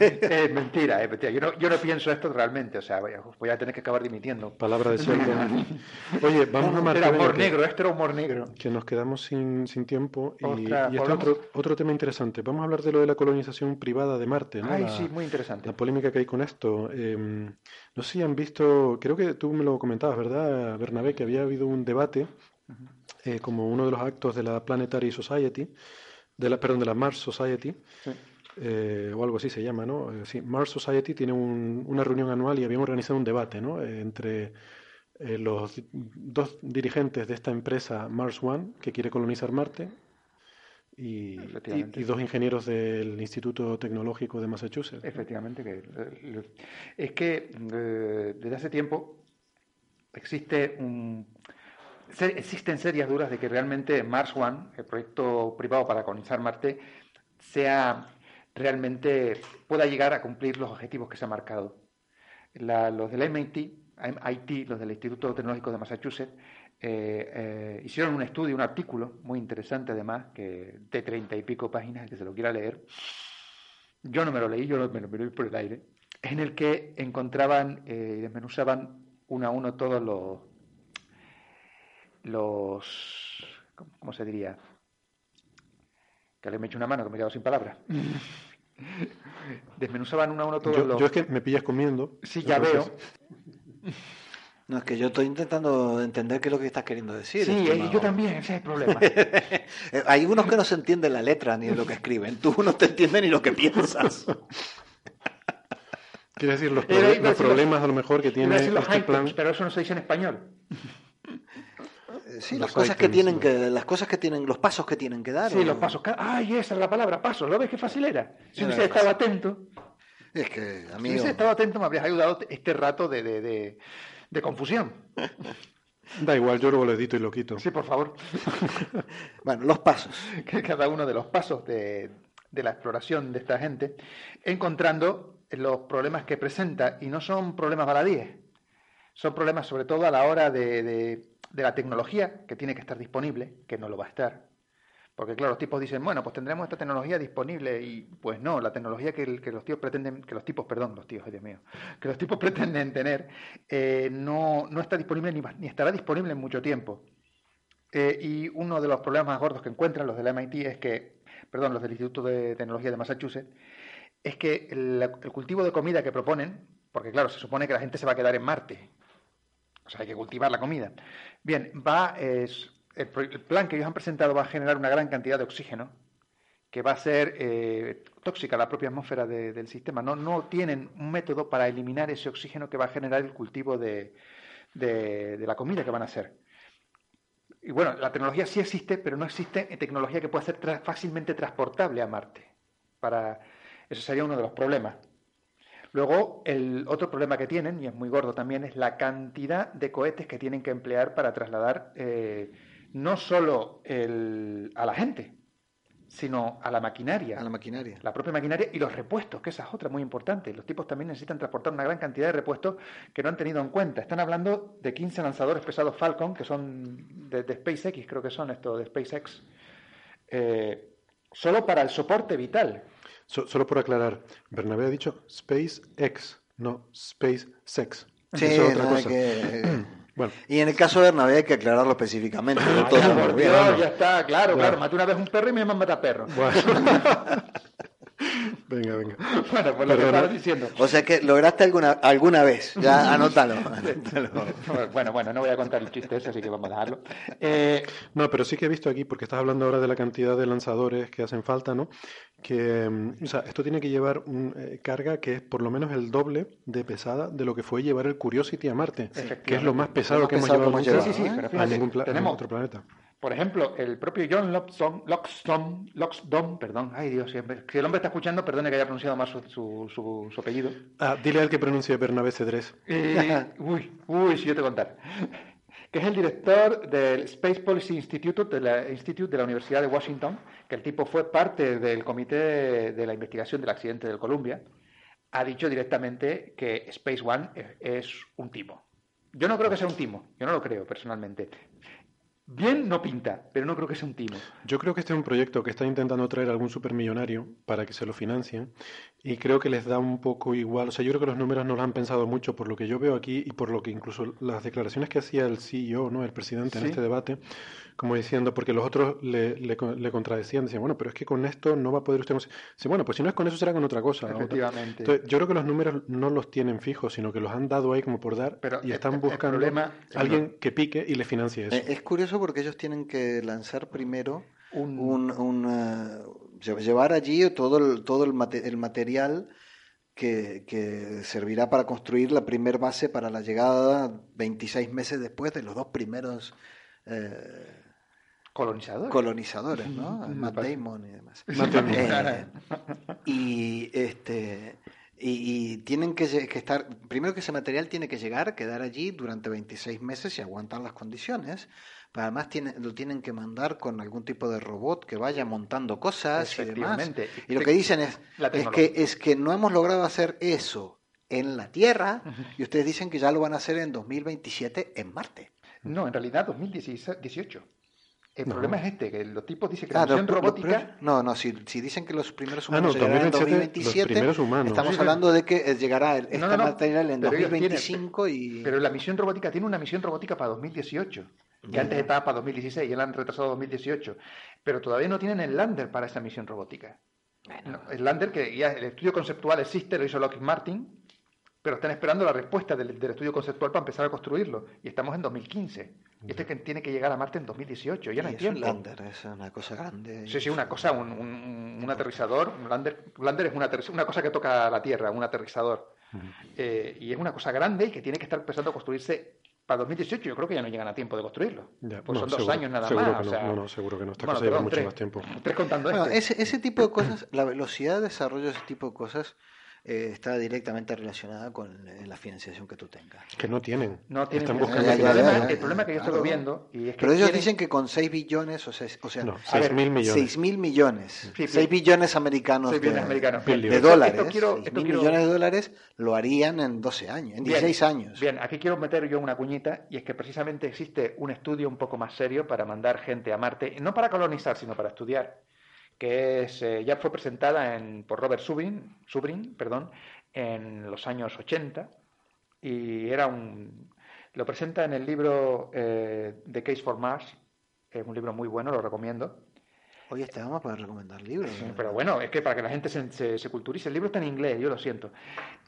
es mentira, es mentira. Yo no, yo no pienso esto realmente, o sea, voy a, tener que acabar dimitiendo. Palabra de Sheldon. Oye, vamos a marcar... Era humor negro, esto era humor negro. Que nos quedamos sin, sin tiempo y, y este otro, otro tema interesante. Vamos a hablar de lo de la colonización privada de Marte, ¿no? Ay, sí, muy interesante. La polémica que hay con esto. Em, no sé si han visto, creo que tú me lo comentabas, ¿verdad, Bernabé? Que había habido un debate eh, como uno de los actos de la Planetary Society de la, perdón, de la Mars Society, eh, o algo así se llama, ¿no? Eh, sí, Mars Society tiene una reunión anual y habían organizado un debate, ¿no? Eh, entre los dos dirigentes de esta empresa Mars One, que quiere colonizar Marte, y, dos ingenieros del Instituto Tecnológico de Massachusetts. Efectivamente, que, es que desde hace tiempo existe un, existen serias dudas de que realmente Mars One, el proyecto privado para colonizar Marte, sea realmente pueda llegar a cumplir los objetivos que se ha marcado. los del MIT, MIT, los del Instituto Tecnológico de Massachusetts, eh, eh, hicieron un estudio, un artículo muy interesante además, que de treinta y pico páginas, que se lo quiera leer. Yo no me lo leí, yo me lo miré por el aire, en el que encontraban eh, y desmenuzaban uno a uno todos los, los, ¿cómo se diría? Que le me hecho una mano, que me he quedado sin palabras. Desmenuzaban uno a uno todos los... Yo es que me pillas comiendo. Sí, ya veo. No, es que yo estoy intentando entender qué es lo que estás queriendo decir. Sí, eh, yo también, ese es el problema. Hay unos que no se entienden la letra ni lo que escriben. Tú no te entiendes ni lo que piensas. Quiero decir, los, problemas a lo mejor que tiene este plan... Pero eso no se dice en español. Sí, las cosas que tienen que, las cosas que tienen, los pasos que tienen que dar. Sí, los pasos. Ay, esa es la palabra, pasos. ¿Lo ves qué fácil era? Si hubiese estado atento. Es que, amigo... Si hubiese estado atento me habrías ayudado este rato de, de, de, confusión. Da igual, yo luego lo edito y lo quito. Sí, por favor. bueno, los pasos. Cada uno de los pasos de, de la exploración de esta gente, encontrando los problemas que presenta, y no son problemas baladíes, son problemas sobre todo a la hora de, de la tecnología que tiene que estar disponible, que no lo va a estar. Porque claro, los tipos dicen, bueno, pues tendremos esta tecnología disponible y pues no, la tecnología que, los tíos pretenden, que los tipos, perdón, los tíos, Dios mío, que los tipos pretenden tener eh, no, no, está disponible ni, ni, estará disponible en mucho tiempo. Eh, y uno de los problemas más gordos que encuentran los del MIT es que, perdón, los del Instituto de Tecnología de Massachusetts, es que el cultivo de comida que proponen, porque claro, se supone que la gente se va a quedar en Marte, o sea, hay que cultivar la comida. Bien, va, es, el, plan que ellos han presentado va a generar una gran cantidad de oxígeno que va a ser eh, tóxica a la propia atmósfera del sistema. No, tienen un método para eliminar ese oxígeno que va a generar el cultivo de, de, la comida que van a hacer. Y bueno, la tecnología sí existe, pero no existe tecnología que pueda ser fácilmente transportable a Marte. Para, eso sería uno de los problemas. Luego, el otro problema que tienen, y es muy gordo también, es la cantidad de cohetes que tienen que emplear para trasladar eh, no solo a la gente, sino a la maquinaria. A la maquinaria. La propia maquinaria y los repuestos, que esa es otra muy importante. Los tipos también necesitan transportar una gran cantidad de repuestos que no han tenido en cuenta. Están hablando de 15 lanzadores pesados Falcon, que son de, SpaceX, creo que son estos de SpaceX, eh, solo para el soporte vital solo por aclarar, Bernabé ha dicho SpaceX, no SpaceX. Sí, es otra cosa. Bueno. Y en el caso de Bernabé hay que aclararlo específicamente. Ah, ya está, claro, claro. Maté una vez un perro y me mata perro. Bueno. Venga, venga. Bueno, pues lo que estabas diciendo. O sea que lograste alguna, alguna vez, ya anótalo. bueno, bueno, no voy a contar el chiste ese, así que vamos a dejarlo. Eh, no, pero sí que he visto aquí, porque estás hablando ahora de la cantidad de lanzadores que hacen falta, ¿no? Que, mm, o sea, esto tiene que llevar una eh, carga que es por lo menos el doble de pesada de lo que fue llevar el Curiosity a Marte, que es lo más pesado que hemos llevado, nunca sí, sí, sí, a ningún tenemos, otro planeta. Por ejemplo, el propio John Loxton, perdón, ay Dios, si el hombre está escuchando, perdone que haya pronunciado mal su, su, apellido. Ah, dile al que pronuncie Bernabé Cedrés. Eh, uy, uy, si yo te contar. Que es el director del Space Policy Institute de, la, Institute de la Universidad de Washington, que el tipo fue parte del comité de la investigación del accidente del Columbia, ha dicho directamente que Space One es un timo. Yo no creo que sea un timo, yo no lo creo personalmente Bien no pinta, pero no creo que sea un timo. Yo creo que este es un proyecto que está intentando traer algún supermillonario para que se lo financien y creo que les da un poco igual. O sea, yo creo que los números no lo han pensado mucho por lo que yo veo aquí y por lo que incluso las declaraciones que hacía el CEO, ¿no? el presidente en este debate, como diciendo, porque los otros le, le, contradecían, decían, bueno, pero es que con esto no va a poder usted... Sí, bueno, pues si no es con eso será con otra cosa. Efectivamente. Entonces, yo creo que los números no los tienen fijos, sino que los han dado ahí como por dar y están buscando a alguien que pique y le financie eso. Eh, es curioso porque ellos tienen que lanzar primero un, un, llevar allí todo el, todo el, el material que, que, servirá para construir la primer base para la llegada 26 meses después de los dos primeros eh, colonizadores. colonizadores, ¿no? Matt Damon y demás. Eh, y este y, tienen que, estar, primero que ese material tiene que llegar, quedar allí durante 26 meses y aguantar las condiciones. Pero además lo tienen que mandar con algún tipo de robot que vaya montando cosas y demás. Y lo que dicen es, es, que, es que no hemos logrado hacer eso en la Tierra y ustedes dicen que ya lo van a hacer en 2027 en Marte. No, en realidad 2018. El problema es este, que los tipos dicen que la misión robótica... no, no, si, si, dicen que los primeros ah, humanos llegarán en 2027, estamos hablando de que llegará el, este material en 2025 y... Pero la misión robótica tiene una misión robótica para 2018, que antes estaba para 2016 y la han retrasado a 2018. Pero todavía no tienen el lander para esa misión robótica. el lander que ya el estudio conceptual existe, lo hizo Lockheed Martin, pero están esperando la respuesta del, estudio conceptual para empezar a construirlo. Y estamos en 2015. Y este que tiene que llegar a Marte en 2018. Ya no hay es Un lander, es una cosa grande. Sí, sí, una cosa, un, un, aterrizador. Un lander, lander es una, una cosa que toca la Tierra, un aterrizador. Eh, y es una cosa grande y que tiene que estar empezando a construirse para 2018 yo creo que ya no llegan a tiempo de construirlo. pues son dos años nada más. no, no, seguro que no. Esta cosa lleva mucho más tiempo. Tres contando este. ese, ese tipo de cosas, la velocidad de desarrollo de ese tipo de cosas eh, está directamente relacionada con eh, la financiación que tú tengas. Que no tienen. No tienen. Están buscando el, problema, el, problema, que yo estoy viendo. Y es que Pero ellos dicen que con 6 billones, o sea, o sea no, 6 mil millones. 6 mil millones. 6 billones americanos, 6 billones de, americanos. de, dólares. Esto quiero, 6 mil millones de dólares lo harían en 12 años, en 16 bien, años. Bien, aquí quiero meter yo una cuñita y es que precisamente existe un estudio un poco más serio para mandar gente a Marte, no para colonizar, sino para estudiar que es, eh, ya fue presentada en, por Robert Subrin, Subrin perdón, en los años 80 y era un... Lo presenta en el libro eh, The Case for Mars, es un libro muy bueno, lo recomiendo. Oye, este vamos para recomendar libros. pero bueno, es que para que la gente se, se, culturice, el libro está en inglés, yo lo siento.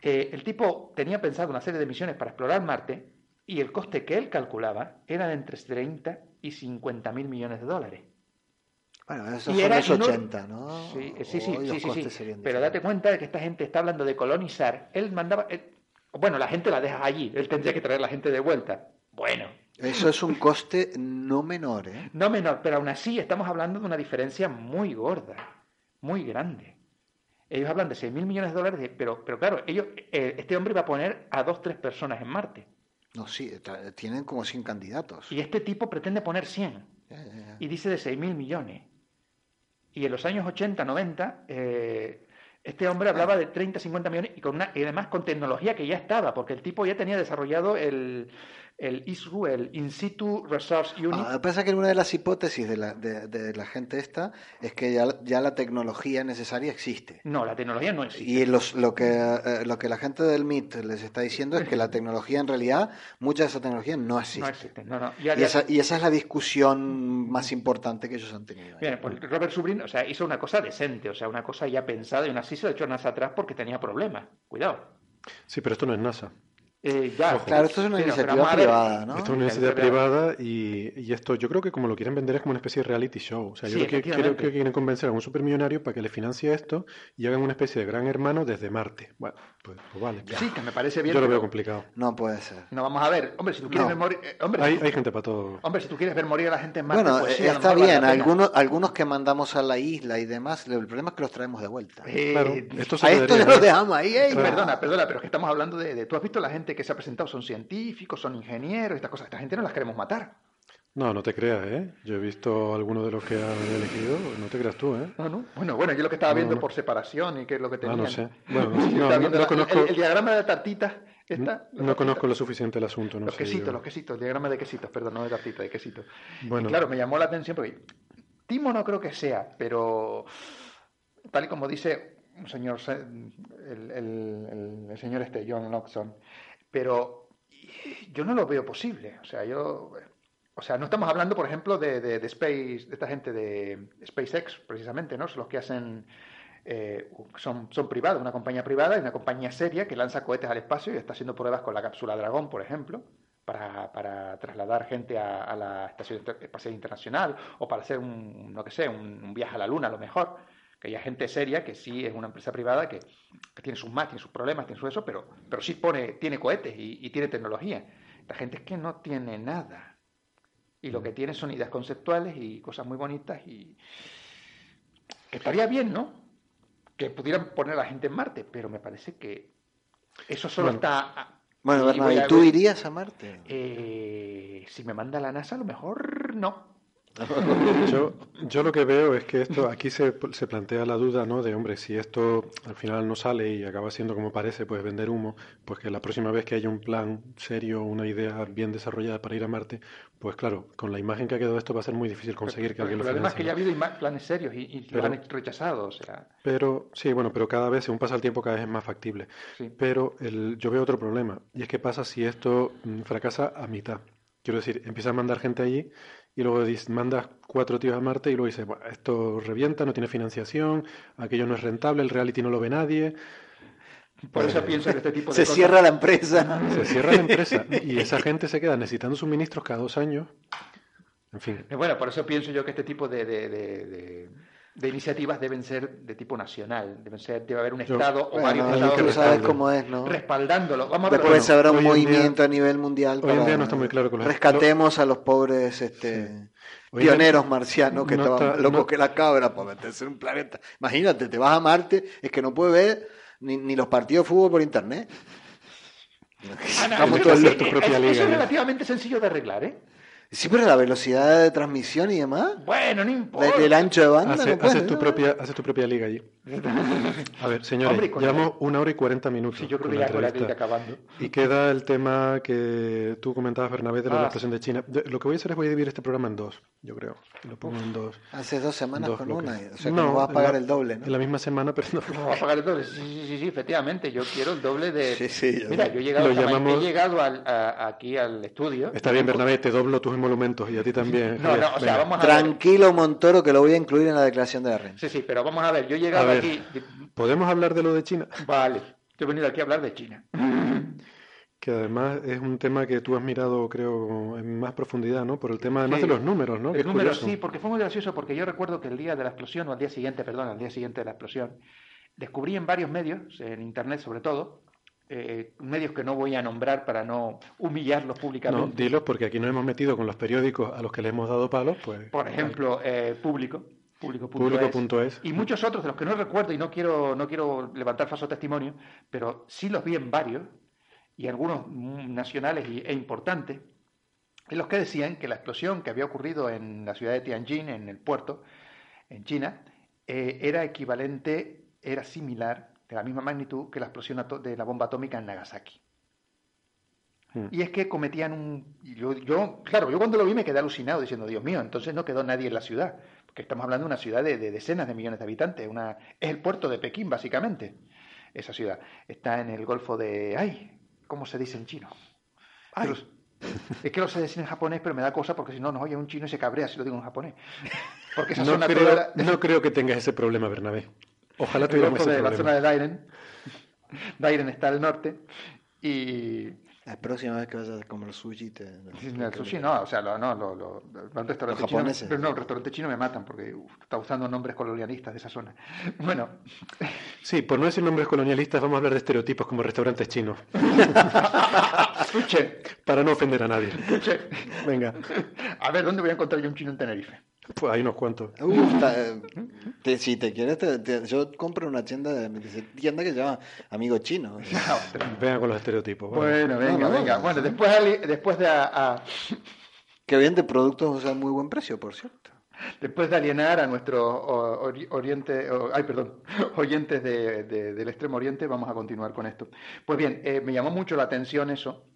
Eh, el tipo tenía pensado una serie de misiones para explorar Marte y el coste que él calculaba era de entre 30 y 50 mil millones de dólares. Bueno, eso son los 80, ¿no? Sí, sí, sí, sí, sí, Pero date cuenta de que esta gente está hablando de colonizar. Él mandaba... bueno, la gente la deja allí. Él tendría que traer la gente de vuelta. Bueno. Eso es un coste no menor, ¿eh? No menor, pero aún así estamos hablando de una diferencia muy gorda, muy grande. Ellos hablan de 6 mil millones de dólares, pero, pero claro, ellos, eh, este hombre va a poner a dos, tres personas en Marte. No, sí, tienen como 100 candidatos. Y este tipo pretende poner 100. Y dice de 6 mil millones. Y en los años 80, 90, eh, este hombre hablaba de 30, 50 millones y, con una, y además con tecnología que ya estaba, porque el tipo ya tenía desarrollado el, el ISRU, el In Situ Resource Unit. Ah, pasa que una de las hipótesis de la, de, la gente esta es que ya, ya, la tecnología necesaria existe. No, la tecnología no existe. Y los, lo, que, eh, lo que la gente del MIT les está diciendo es que la tecnología en realidad, mucha de esa tecnología no existe. No existe, no, no. y, esa, y, esa, es la discusión más importante que ellos han tenido. Bien, pues Robert Subrin o sea, hizo una cosa decente, o sea, una cosa ya pensada y aún así se lo echó NASA atrás porque tenía problemas. Cuidado. Sí, pero esto no es NASA. Eh, ya, claro, esto es una iniciativa privada, ¿no? Esto es una iniciativa privada y, y, esto yo creo que como lo quieren vender es como una especie de reality show. O sea, yo creo, que, creo que quieren convencer a un supermillonario para que le financie esto y hagan una especie de gran hermano desde Marte. Bueno, pues, pues vale. Sí, que me parece bien. Yo lo veo complicado. No puede ser. No, vamos a ver. Hombre, si tú quieres ver morir... Eh, hombre, hay, hay, gente para todo. Hombre, si tú quieres ver morir a la gente en Marte, bueno, pues sí, está bien. Algunos, algunos que mandamos a la isla y demás, el problema es que los traemos de vuelta. Eh, claro, esto a esto ya lo dejamos ahí. Perdona, perdona, pero es que estamos hablando de, de... Tú has visto la gente que se ha presentado, son científicos, son ingenieros, estas cosas. Esta gente no las queremos matar. No, no te creas, ¿eh? Yo he visto algunos de los que han elegido, no te creas tú, ¿eh? No, no. Bueno, bueno, yo lo que estaba viendo por separación y qué es lo que tenía. Ah, no sé. Bueno, no, no, conozco... el, diagrama de la tartita no conozco lo suficiente el asunto. No los quesitos, los quesitos, diagrama de quesitos, perdón, no de tartita, de quesitos. Bueno. claro, me llamó la atención porque Timo no creo que sea, pero tal y como dice un señor, el, señor este, John Loxon, pero yo no lo veo posible. O sea, yo o sea, no estamos hablando, por ejemplo, de, de, de, Space, de esta gente de SpaceX, precisamente, ¿no? Son los que hacen eh, son, son privados, una compañía privada y una compañía seria que lanza cohetes al espacio y está haciendo pruebas con la cápsula Dragón, por ejemplo, para, para trasladar gente a, la Estación Espacial Internacional o para hacer un, no que sé, un, viaje a la Luna a lo mejor. Que haya gente seria que sí es una empresa privada que, tiene sus más, tiene sus problemas, tiene su eso, pero, pero sí pone, tiene cohetes y, tiene tecnología. La gente es que no tiene nada. Y lo que tiene son ideas conceptuales y cosas muy bonitas y estaría bien, ¿no? que pudieran poner a la gente en Marte, pero me parece que eso solo está... Bueno, ¿y tú irías a Marte? Eh, si me manda la NASA, a lo mejor no. yo, yo lo que veo es que esto aquí se, se, plantea la duda, ¿no? De hombre, si esto al final no sale y acaba siendo como parece, pues vender humo, pues que la próxima vez que haya un plan serio, una idea bien desarrollada para ir a Marte, pues claro, con la imagen que ha quedado esto va a ser muy difícil conseguir que alguien lo financie. Además que ya ha habido planes serios y, lo han rechazado, o sea. Pero sí, bueno, pero cada vez, según pasa el tiempo, cada vez es más factible. Pero el, yo veo otro problema y es que pasa si esto mm, fracasa a mitad. Quiero decir, empieza a mandar gente allí y luego mandas cuatro tíos a Marte y luego dices, esto revienta, no tiene financiación, aquello no es rentable, el reality no lo ve nadie. Por eso pienso que este tipo de Se cierra la empresa. Se cierra la empresa y esa gente se queda necesitando suministros cada dos años. En fin. Bueno, por eso pienso yo que este tipo de de iniciativas deben ser de tipo nacional, deben ser, debe haber un Estado o varios Estados sabes cómo es, ¿no? respaldándolo. Vamos a Después habrá un movimiento a nivel mundial hoy en día no está muy claro con rescatemos a los pobres este, pioneros marcianos que estaban locos que la cabra para meterse en un planeta. Imagínate, te vas a Marte, es que no puedes ver ni, ni los partidos de fútbol por internet. Vamos todos tu propia liga. Eso es relativamente sencillo de arreglar, ¿eh? Sí, pero la velocidad de transmisión y demás. Bueno, no importa. el ancho de banda. haces, tu propia, tu propia liga allí. A ver, señores, llevamos una hora y cuarenta minutos. Sí, yo creo que ya la acabando. Y queda el tema que tú comentabas, Bernabé, de la ah. de China. Lo que voy a hacer es voy a dividir este programa en dos, yo creo. Lo pongo en dos. Hace dos semanas con una. O sea, que no, vas a pagar el doble, ¿no? En la misma semana, pero no. No vas a pagar el doble. Sí, sí, sí, efectivamente. Yo quiero el doble de. Sí, sí. Mira, yo he llegado, he llegado aquí al estudio. Está bien, Bernabé, te doblo tus emolumentos y a ti también. No, no, o sea, vamos a Tranquilo, Montoro, que lo voy a incluir en la declaración de la renta. Sí, sí, pero vamos a ver. Yo he llegado aquí ¿Podemos hablar de lo de China? Vale, he venido aquí a hablar de China. Que además es un tema que tú has mirado, creo, en más profundidad, ¿no? Por el tema además de los números, ¿no? Los números, sí, porque fue muy gracioso, porque yo recuerdo que el día de la explosión, o al día siguiente, perdón, al día siguiente de la explosión, descubrí en varios medios, en Internet sobre todo, eh, medios que no voy a nombrar para no humillarlos públicamente. No, dilos porque aquí nos hemos metido con los periódicos a los que le hemos dado palos, pues... Por ejemplo, eh, Público, Público.es. y muchos otros de los que no recuerdo y no quiero, no quiero levantar falso testimonio, pero sí los vi en varios, y algunos nacionales e importantes, en los que decían que la explosión que había ocurrido en la ciudad de Tianjin, en el puerto, en China, eh, era equivalente, era similar, de la misma magnitud que la explosión de la bomba atómica en Nagasaki. Hmm. Y es que cometían un... Yo, yo, claro, yo cuando lo vi me quedé alucinado diciendo, Dios mío, entonces no quedó nadie en la ciudad que estamos hablando de una ciudad de, decenas de millones de habitantes, una, es el puerto de Pekín, básicamente, esa ciudad. Está en el Golfo de... ¡Ay! ¿Cómo se dice en chino? es que lo sé decir en japonés, pero me da cosa porque si no nos oye un chino y se cabrea si lo digo en japonés. Porque esa no, creo, no creo que tengas ese problema, Bernabé. Ojalá tuviéramos ese de, problema. La zona de Dairen. Dairen está al norte y la próxima vez que vayas a comer sushi te... El sushi no, o sea, lo, no, lo, lo, un restaurante chino, pero no, el restaurante chino me matan porque está usando nombres colonialistas de esa zona. Bueno. Sí, por no decir nombres colonialistas vamos a hablar de estereotipos como restaurantes chinos. Para no ofender a nadie. Venga. A ver, ¿dónde voy a encontrar yo un chino en Tenerife? Pues hay unos cuantos. Eh, si te quieres, yo compro una tienda, de, tienda que se llama Amigo Chino. Venga con los estereotipos. Bueno, venga, venga. Bueno, después, después de... A, Que vende productos a muy buen precio, por cierto. Después de alienar a nuestros oriente, ay, perdón, oyentes del Extremo Oriente, vamos a continuar con esto. Pues bien, eh, me llamó mucho la atención eso.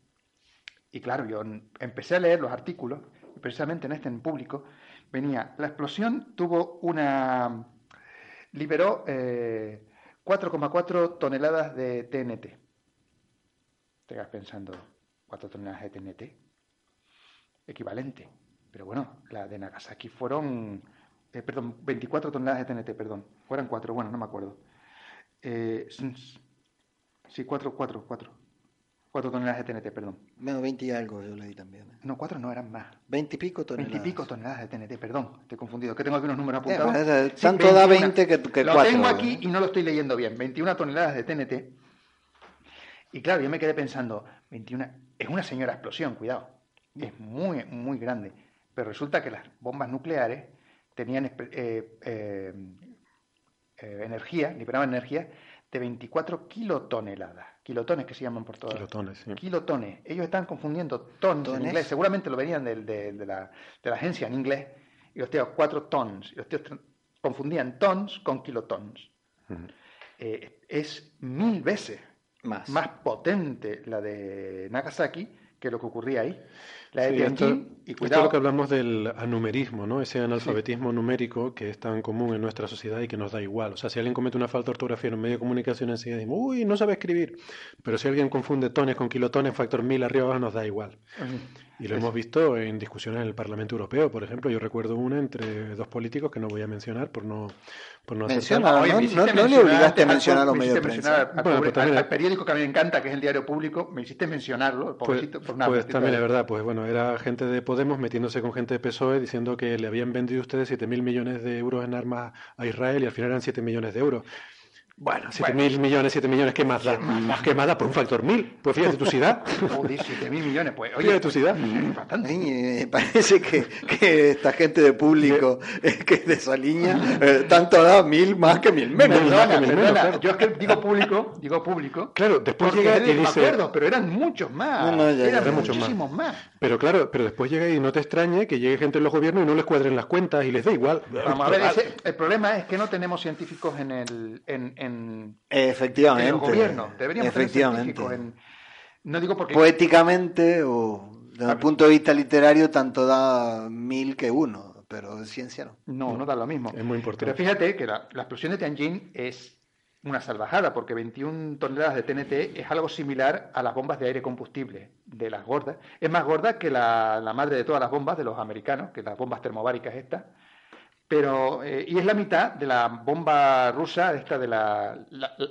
Y claro, yo empecé a leer los artículos, precisamente en este en público, venía, la explosión tuvo una... liberó 4,4 eh, toneladas de TNT. Te vas pensando, 4 toneladas de TNT, equivalente. Pero bueno, la de Nagasaki fueron, eh, perdón, 24 toneladas de TNT, perdón. Fueron 4, bueno, no me acuerdo. Eh, sí, 4, 4, 4. 4 toneladas de TNT, perdón. Menos 20 y algo yo leí también. ¿eh? No, 4 no eran más. 20 y pico toneladas. 20 y pico toneladas de TNT, perdón. Estoy confundido. Que tengo aquí unos números eh, apuntados. Eh, tanto da 20 que, que lo 4. Lo tengo aquí y no lo estoy leyendo bien. 21 toneladas de TNT. Y claro, yo me quedé pensando, 21, es una señora explosión, cuidado. Es muy, muy grande. Pero resulta que las bombas nucleares tenían eh, eh, eh, energía, liberaban energía de 24 kilotoneladas. Kilotones que se llaman por todas. Kilotones, sí. Kilotones. Ellos están confundiendo tons en inglés. Seguramente lo venían de, de, la, de, la, agencia en inglés. Y los tíos, cuatro tons. Y los tíos confundían tons con kilotons. es mil veces más. más potente la de Nagasaki que lo que ocurría ahí. La de y cuidado. Esto es lo que hablamos del anumerismo, ¿no? Ese analfabetismo numérico que es tan común en nuestra sociedad y que nos da igual. O sea, si alguien comete una falta de ortografía en un medio de comunicación, enseguida decimos, uy, no sabe escribir. Pero si alguien confunde tones con kilotones, factor mil arriba abajo, nos da igual. Y lo hemos visto en discusiones en el Parlamento Europeo, por ejemplo. Yo recuerdo una entre dos políticos que no voy a mencionar por no, por no Menciona, no, no, le obligaste a mencionar a los medios de prensa. Al, bueno, pues periódico que a mí me encanta, que es el Diario Público, me hiciste mencionarlo, pues, por nada, pues también es verdad, pues bueno, era gente de Podemos metiéndose con gente de PSOE diciendo que le habían vendido ustedes 7.000 millones de euros en armas a Israel y al final eran 7 millones de euros. Bueno, 7 mil millones, 7 millones, ¿qué más da? Más que más da por un factor mil. Pues fíjate tu ciudad. Joder, 7 mil millones, pues. Oye, fíjate tu ciudad. Me parece que, que, esta gente de público que es de esa línea, eh, tanto da mil más que mil menos. Perdona, perdona. Yo es que digo público, digo público. Claro, después llega y dice. Acuerdo, pero eran muchos más. No, ya, eran muchísimos más. Pero claro, pero después llega y no te extrañe que llegue gente en los gobiernos y no les cuadren las cuentas y les da igual. Vamos a ver, ese, el problema es que no tenemos científicos en el. En, en, Efectivamente. En gobierno. Deberíamos Efectivamente. En, no digo porque... Poéticamente o desde el punto de vista literario tanto da mil que uno, pero de ciencia no. No, no da lo mismo. Es muy importante. Pero fíjate que la, la explosión de Tianjin es una salvajada, porque 21 toneladas de TNT es algo similar a las bombas de aire combustible, de las gordas. Es más gorda que la, la madre de todas las bombas de los americanos, que las bombas termobáricas estas pero eh, y es la mitad de la bomba rusa, esta de la,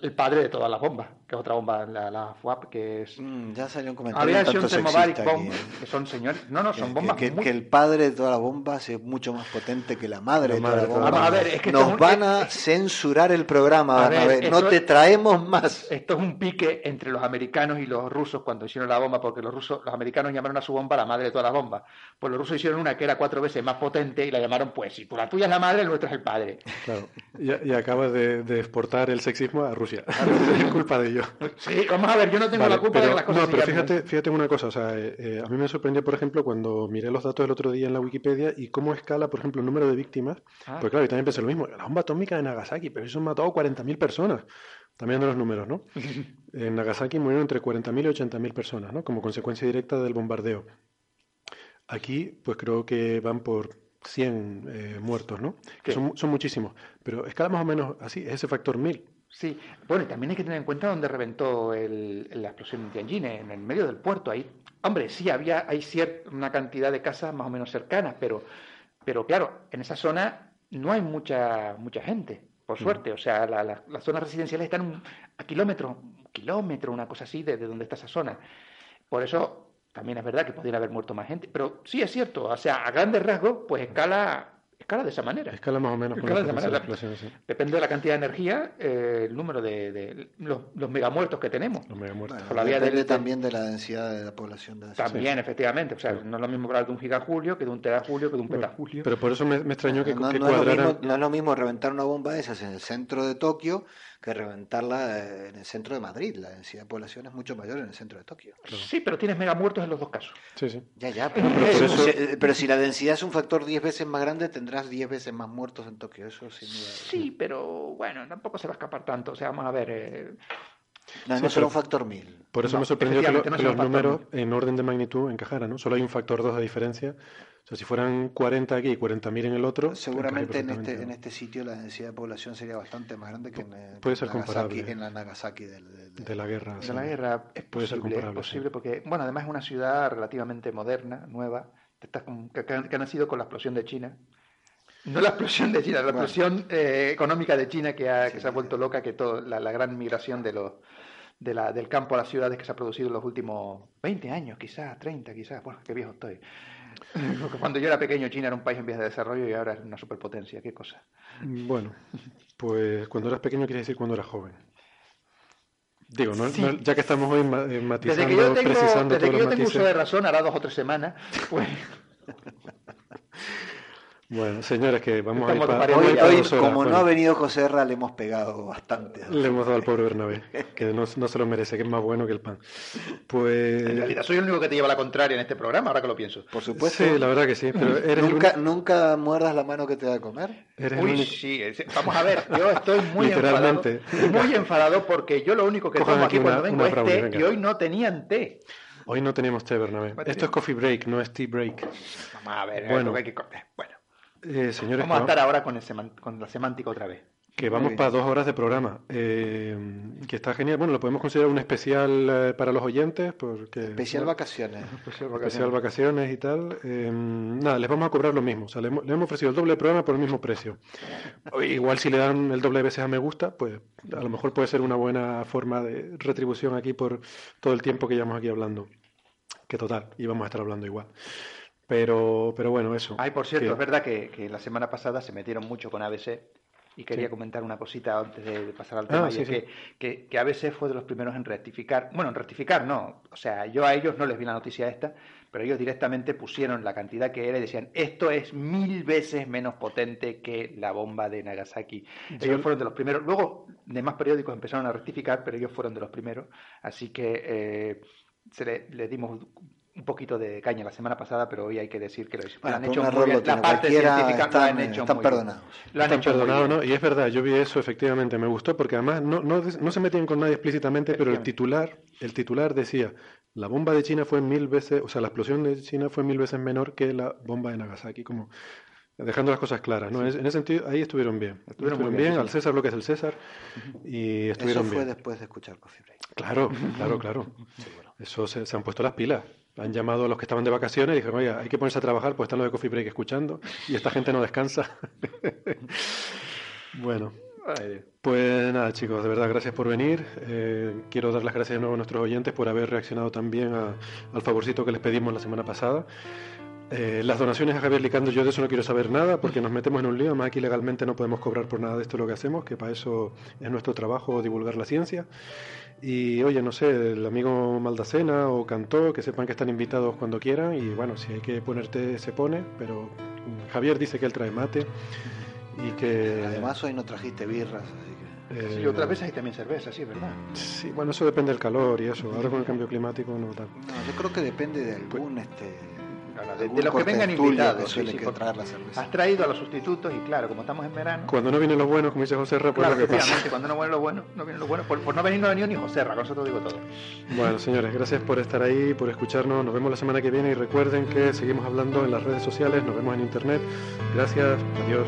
el padre de todas las bombas, que es otra bomba, la, la FUAP, que es... Mm, ya salió un comentario tanto Thermobaric Bomb, que son señores... No, no, son bombas que, que, el padre de todas las bombas es mucho más potente que la madre de todas las bombas. a ver, es que Nos van a censurar el programa, a ver, no te traemos más. Esto es un pique entre los americanos y los rusos cuando hicieron la bomba, porque los rusos, los americanos llamaron a su bomba la madre de todas las bombas. Pues los rusos hicieron una que era cuatro veces más potente y la llamaron, pues, si tú la tuya la madre, el nuestro es el padre. Claro, y, acaba de, exportar el sexismo a Rusia. es culpa de ello. Sí, vamos a ver, yo no tengo la culpa de las cosas. No, pero fíjate, fíjate una cosa, o sea, eh, eh, a mí me sorprendió, por ejemplo, cuando miré los datos el otro día en la Wikipedia y cómo escala, por ejemplo, el número de víctimas. Ah. Pues claro, y también pensé lo mismo, la bomba atómica de Nagasaki, pero eso han matado 40.000 personas. También de los números, ¿no? en Nagasaki murieron entre 40.000 y 80.000 personas, ¿no? Como consecuencia directa del bombardeo. Aquí, pues creo que van por 100 eh, muertos, ¿no? Que son, son, muchísimos. Pero escala más o menos así, es ese factor 1000. Sí, bueno, y también hay que tener en cuenta dónde reventó el, la explosión de Tianjin, en el medio del puerto. Ahí, hombre, sí, había, hay cierta, una cantidad de casas más o menos cercanas, pero, pero claro, en esa zona no hay mucha, mucha gente, por mm. suerte. O sea, las zonas residenciales están a kilómetros, kilómetro, una cosa así, de, de donde está esa zona. Por eso también es verdad que podría haber muerto más gente, pero sí es cierto, o sea, a grandes rasgos, pues escala escala de esa manera. Escala más o menos. Escala de esa manera. Depende de la cantidad de energía, eh, el número de, los, los, megamuertos que tenemos. Los megamuertos. depende también de la densidad de la población. De también, efectivamente. O sea, no es lo mismo hablar de un gigajulio que de un terajulio que de un petajulio. Pero por eso me, extrañó que, no, que no, es lo mismo, no es lo mismo reventar una bomba de esas en el centro de Tokio que reventarla eh, en el centro de Madrid. La densidad de población es mucho mayor en el centro de Tokio. Sí, pero tienes megamuertos en los dos casos. Sí, sí. Ya, ya, pero, pero, si la densidad es un factor 10 veces más grande, tendrás 10 veces más muertos en Tokio, eso sin duda. Sí, pero bueno, tampoco se va a escapar tanto. O sea, vamos a ver. Eh... No, no será un factor 1000. Por eso me sorprendió que, los números en orden de magnitud encajaran, ¿no? Solo hay un factor 2 de diferencia. O sea, si fueran 40 aquí y 40.000 en el otro. Seguramente en este, en este sitio la densidad de población sería bastante más grande que en, puede ser Nagasaki, en la Nagasaki del, de la guerra. De la guerra es puede posible, ser comparable, es posible porque, bueno, además es una ciudad relativamente moderna, nueva, que, que, ha nacido con la explosión de China. No la explosión de China, la explosión eh, económica de China que, se ha vuelto loca, que todo, la, la gran migración de los de la, del campo a las ciudades que se ha producido en los últimos 20 años, quizás, 30, quizás. Bueno, qué viejo estoy. Cuando yo era pequeño, China era un país en vías de desarrollo y ahora es una superpotencia. ¿Qué cosa? Bueno, pues cuando eras pequeño quiere decir cuando eras joven. Digo, ¿no? ya que estamos hoy eh, matizando, desde que yo tengo, precisando desde que yo tengo uso de razón, hará dos o tres semanas, pues... Bueno, señores, que vamos a ir para, hoy, hoy como no ha venido José le hemos pegado bastante. Le hemos dado al pobre Bernabé, que no, no, se lo merece, que es más bueno que el pan. Pues... En realidad soy el único que te lleva la contraria en este programa, ahora que lo pienso. Por supuesto. Sí, la verdad que sí. Pero eres ¿Nunca, ¿Nunca muerdas la mano que te da a comer? Uy, sí. Vamos a ver, yo estoy muy enfadado. Muy enfadado porque yo lo único que tomo aquí cuando vengo es té y hoy no tenían té. Hoy no teníamos té, Bernabé. Esto es coffee break, no es tea break. Vamos a ver, bueno, hay que... bueno. Eh, señores, vamos a estar ahora con, con la semántica otra vez. Que vamos para dos horas de programa, eh, que está genial. Bueno, lo podemos considerar un especial eh, para los oyentes, porque especial vacaciones, especial vacaciones, y tal. nada, les vamos a cobrar lo mismo. O sea, le, hemos ofrecido el doble de programa por el mismo precio. Igual si le dan el doble de veces a me gusta, pues a lo mejor puede ser una buena forma de retribución aquí por todo el tiempo que llevamos aquí hablando. Que total, íbamos a estar hablando igual. Pero, pero bueno, eso. Ay, por cierto, es verdad que, la semana pasada se metieron mucho con ABC y quería comentar una cosita antes de, pasar al ah, tema. y es que, que, ABC fue de los primeros en rectificar. Bueno, en rectificar no. O sea, yo a ellos no les vi la noticia esta, pero ellos directamente pusieron la cantidad que era y decían, esto es mil veces menos potente que la bomba de Nagasaki. Ellos fueron de los primeros. Luego, demás periódicos empezaron a rectificar, pero ellos fueron de los primeros. Así que eh, se le, le dimos un poquito de caña la semana pasada, pero hoy hay que decir que lo, han hecho muy bien. La parte científica están, lo han hecho están perdonados. Lo han hecho perdonados, ¿no? Y es verdad, yo vi eso efectivamente, me gustó porque además no, no, no se metían con nadie explícitamente, pero el titular, el titular decía, la bomba de China fue mil veces, o sea, la explosión de China fue mil veces menor que la bomba de Nagasaki, como dejando las cosas claras, ¿no? En ese sentido, ahí estuvieron bien. Estuvieron, bien, al César lo que es el César, y estuvieron Eso fue después de escuchar Coffee Break. Claro, claro, claro. Eso se, se han puesto las pilas. Han llamado a los que estaban de vacaciones y dijeron, oye, hay que ponerse a trabajar, pues están los de Coffee Break escuchando y esta gente no descansa. bueno, pues nada, chicos, de verdad, gracias por venir. Eh, quiero dar las gracias de nuevo a nuestros oyentes por haber reaccionado también al favorcito que les pedimos la semana pasada. Eh, las donaciones a Javier Licando, yo de eso no quiero saber nada porque nos metemos en un lío. Además, aquí legalmente no podemos cobrar por nada de esto lo que hacemos, que para eso es nuestro trabajo divulgar la ciencia. Y oye, no sé, el amigo Maldacena o Cantó, que sepan que están invitados cuando quieran. Y bueno, si hay que ponerte, se pone. Pero Javier dice que él trae mate. Y que. Además, hoy no trajiste birras, así que. sí, otras veces hay también cerveza, sí, es verdad. Sí, bueno, eso depende del calor y eso. Ahora con el cambio climático no tal. No, yo creo que depende de algún este de, los que vengan invitados. Sí, sí, traer la cerveza. Has traído a los sustitutos y claro, como estamos en verano. Cuando no vienen los buenos, como dice José Ra, pues claro, efectivamente, cuando no vienen los buenos, no vienen los buenos. Por, no venir no ha venido ni José Ra, con eso te digo todo. Bueno, señores, gracias por estar ahí, por escucharnos. Nos vemos la semana que viene y recuerden que seguimos hablando en las redes sociales, nos vemos en internet. Gracias, adiós.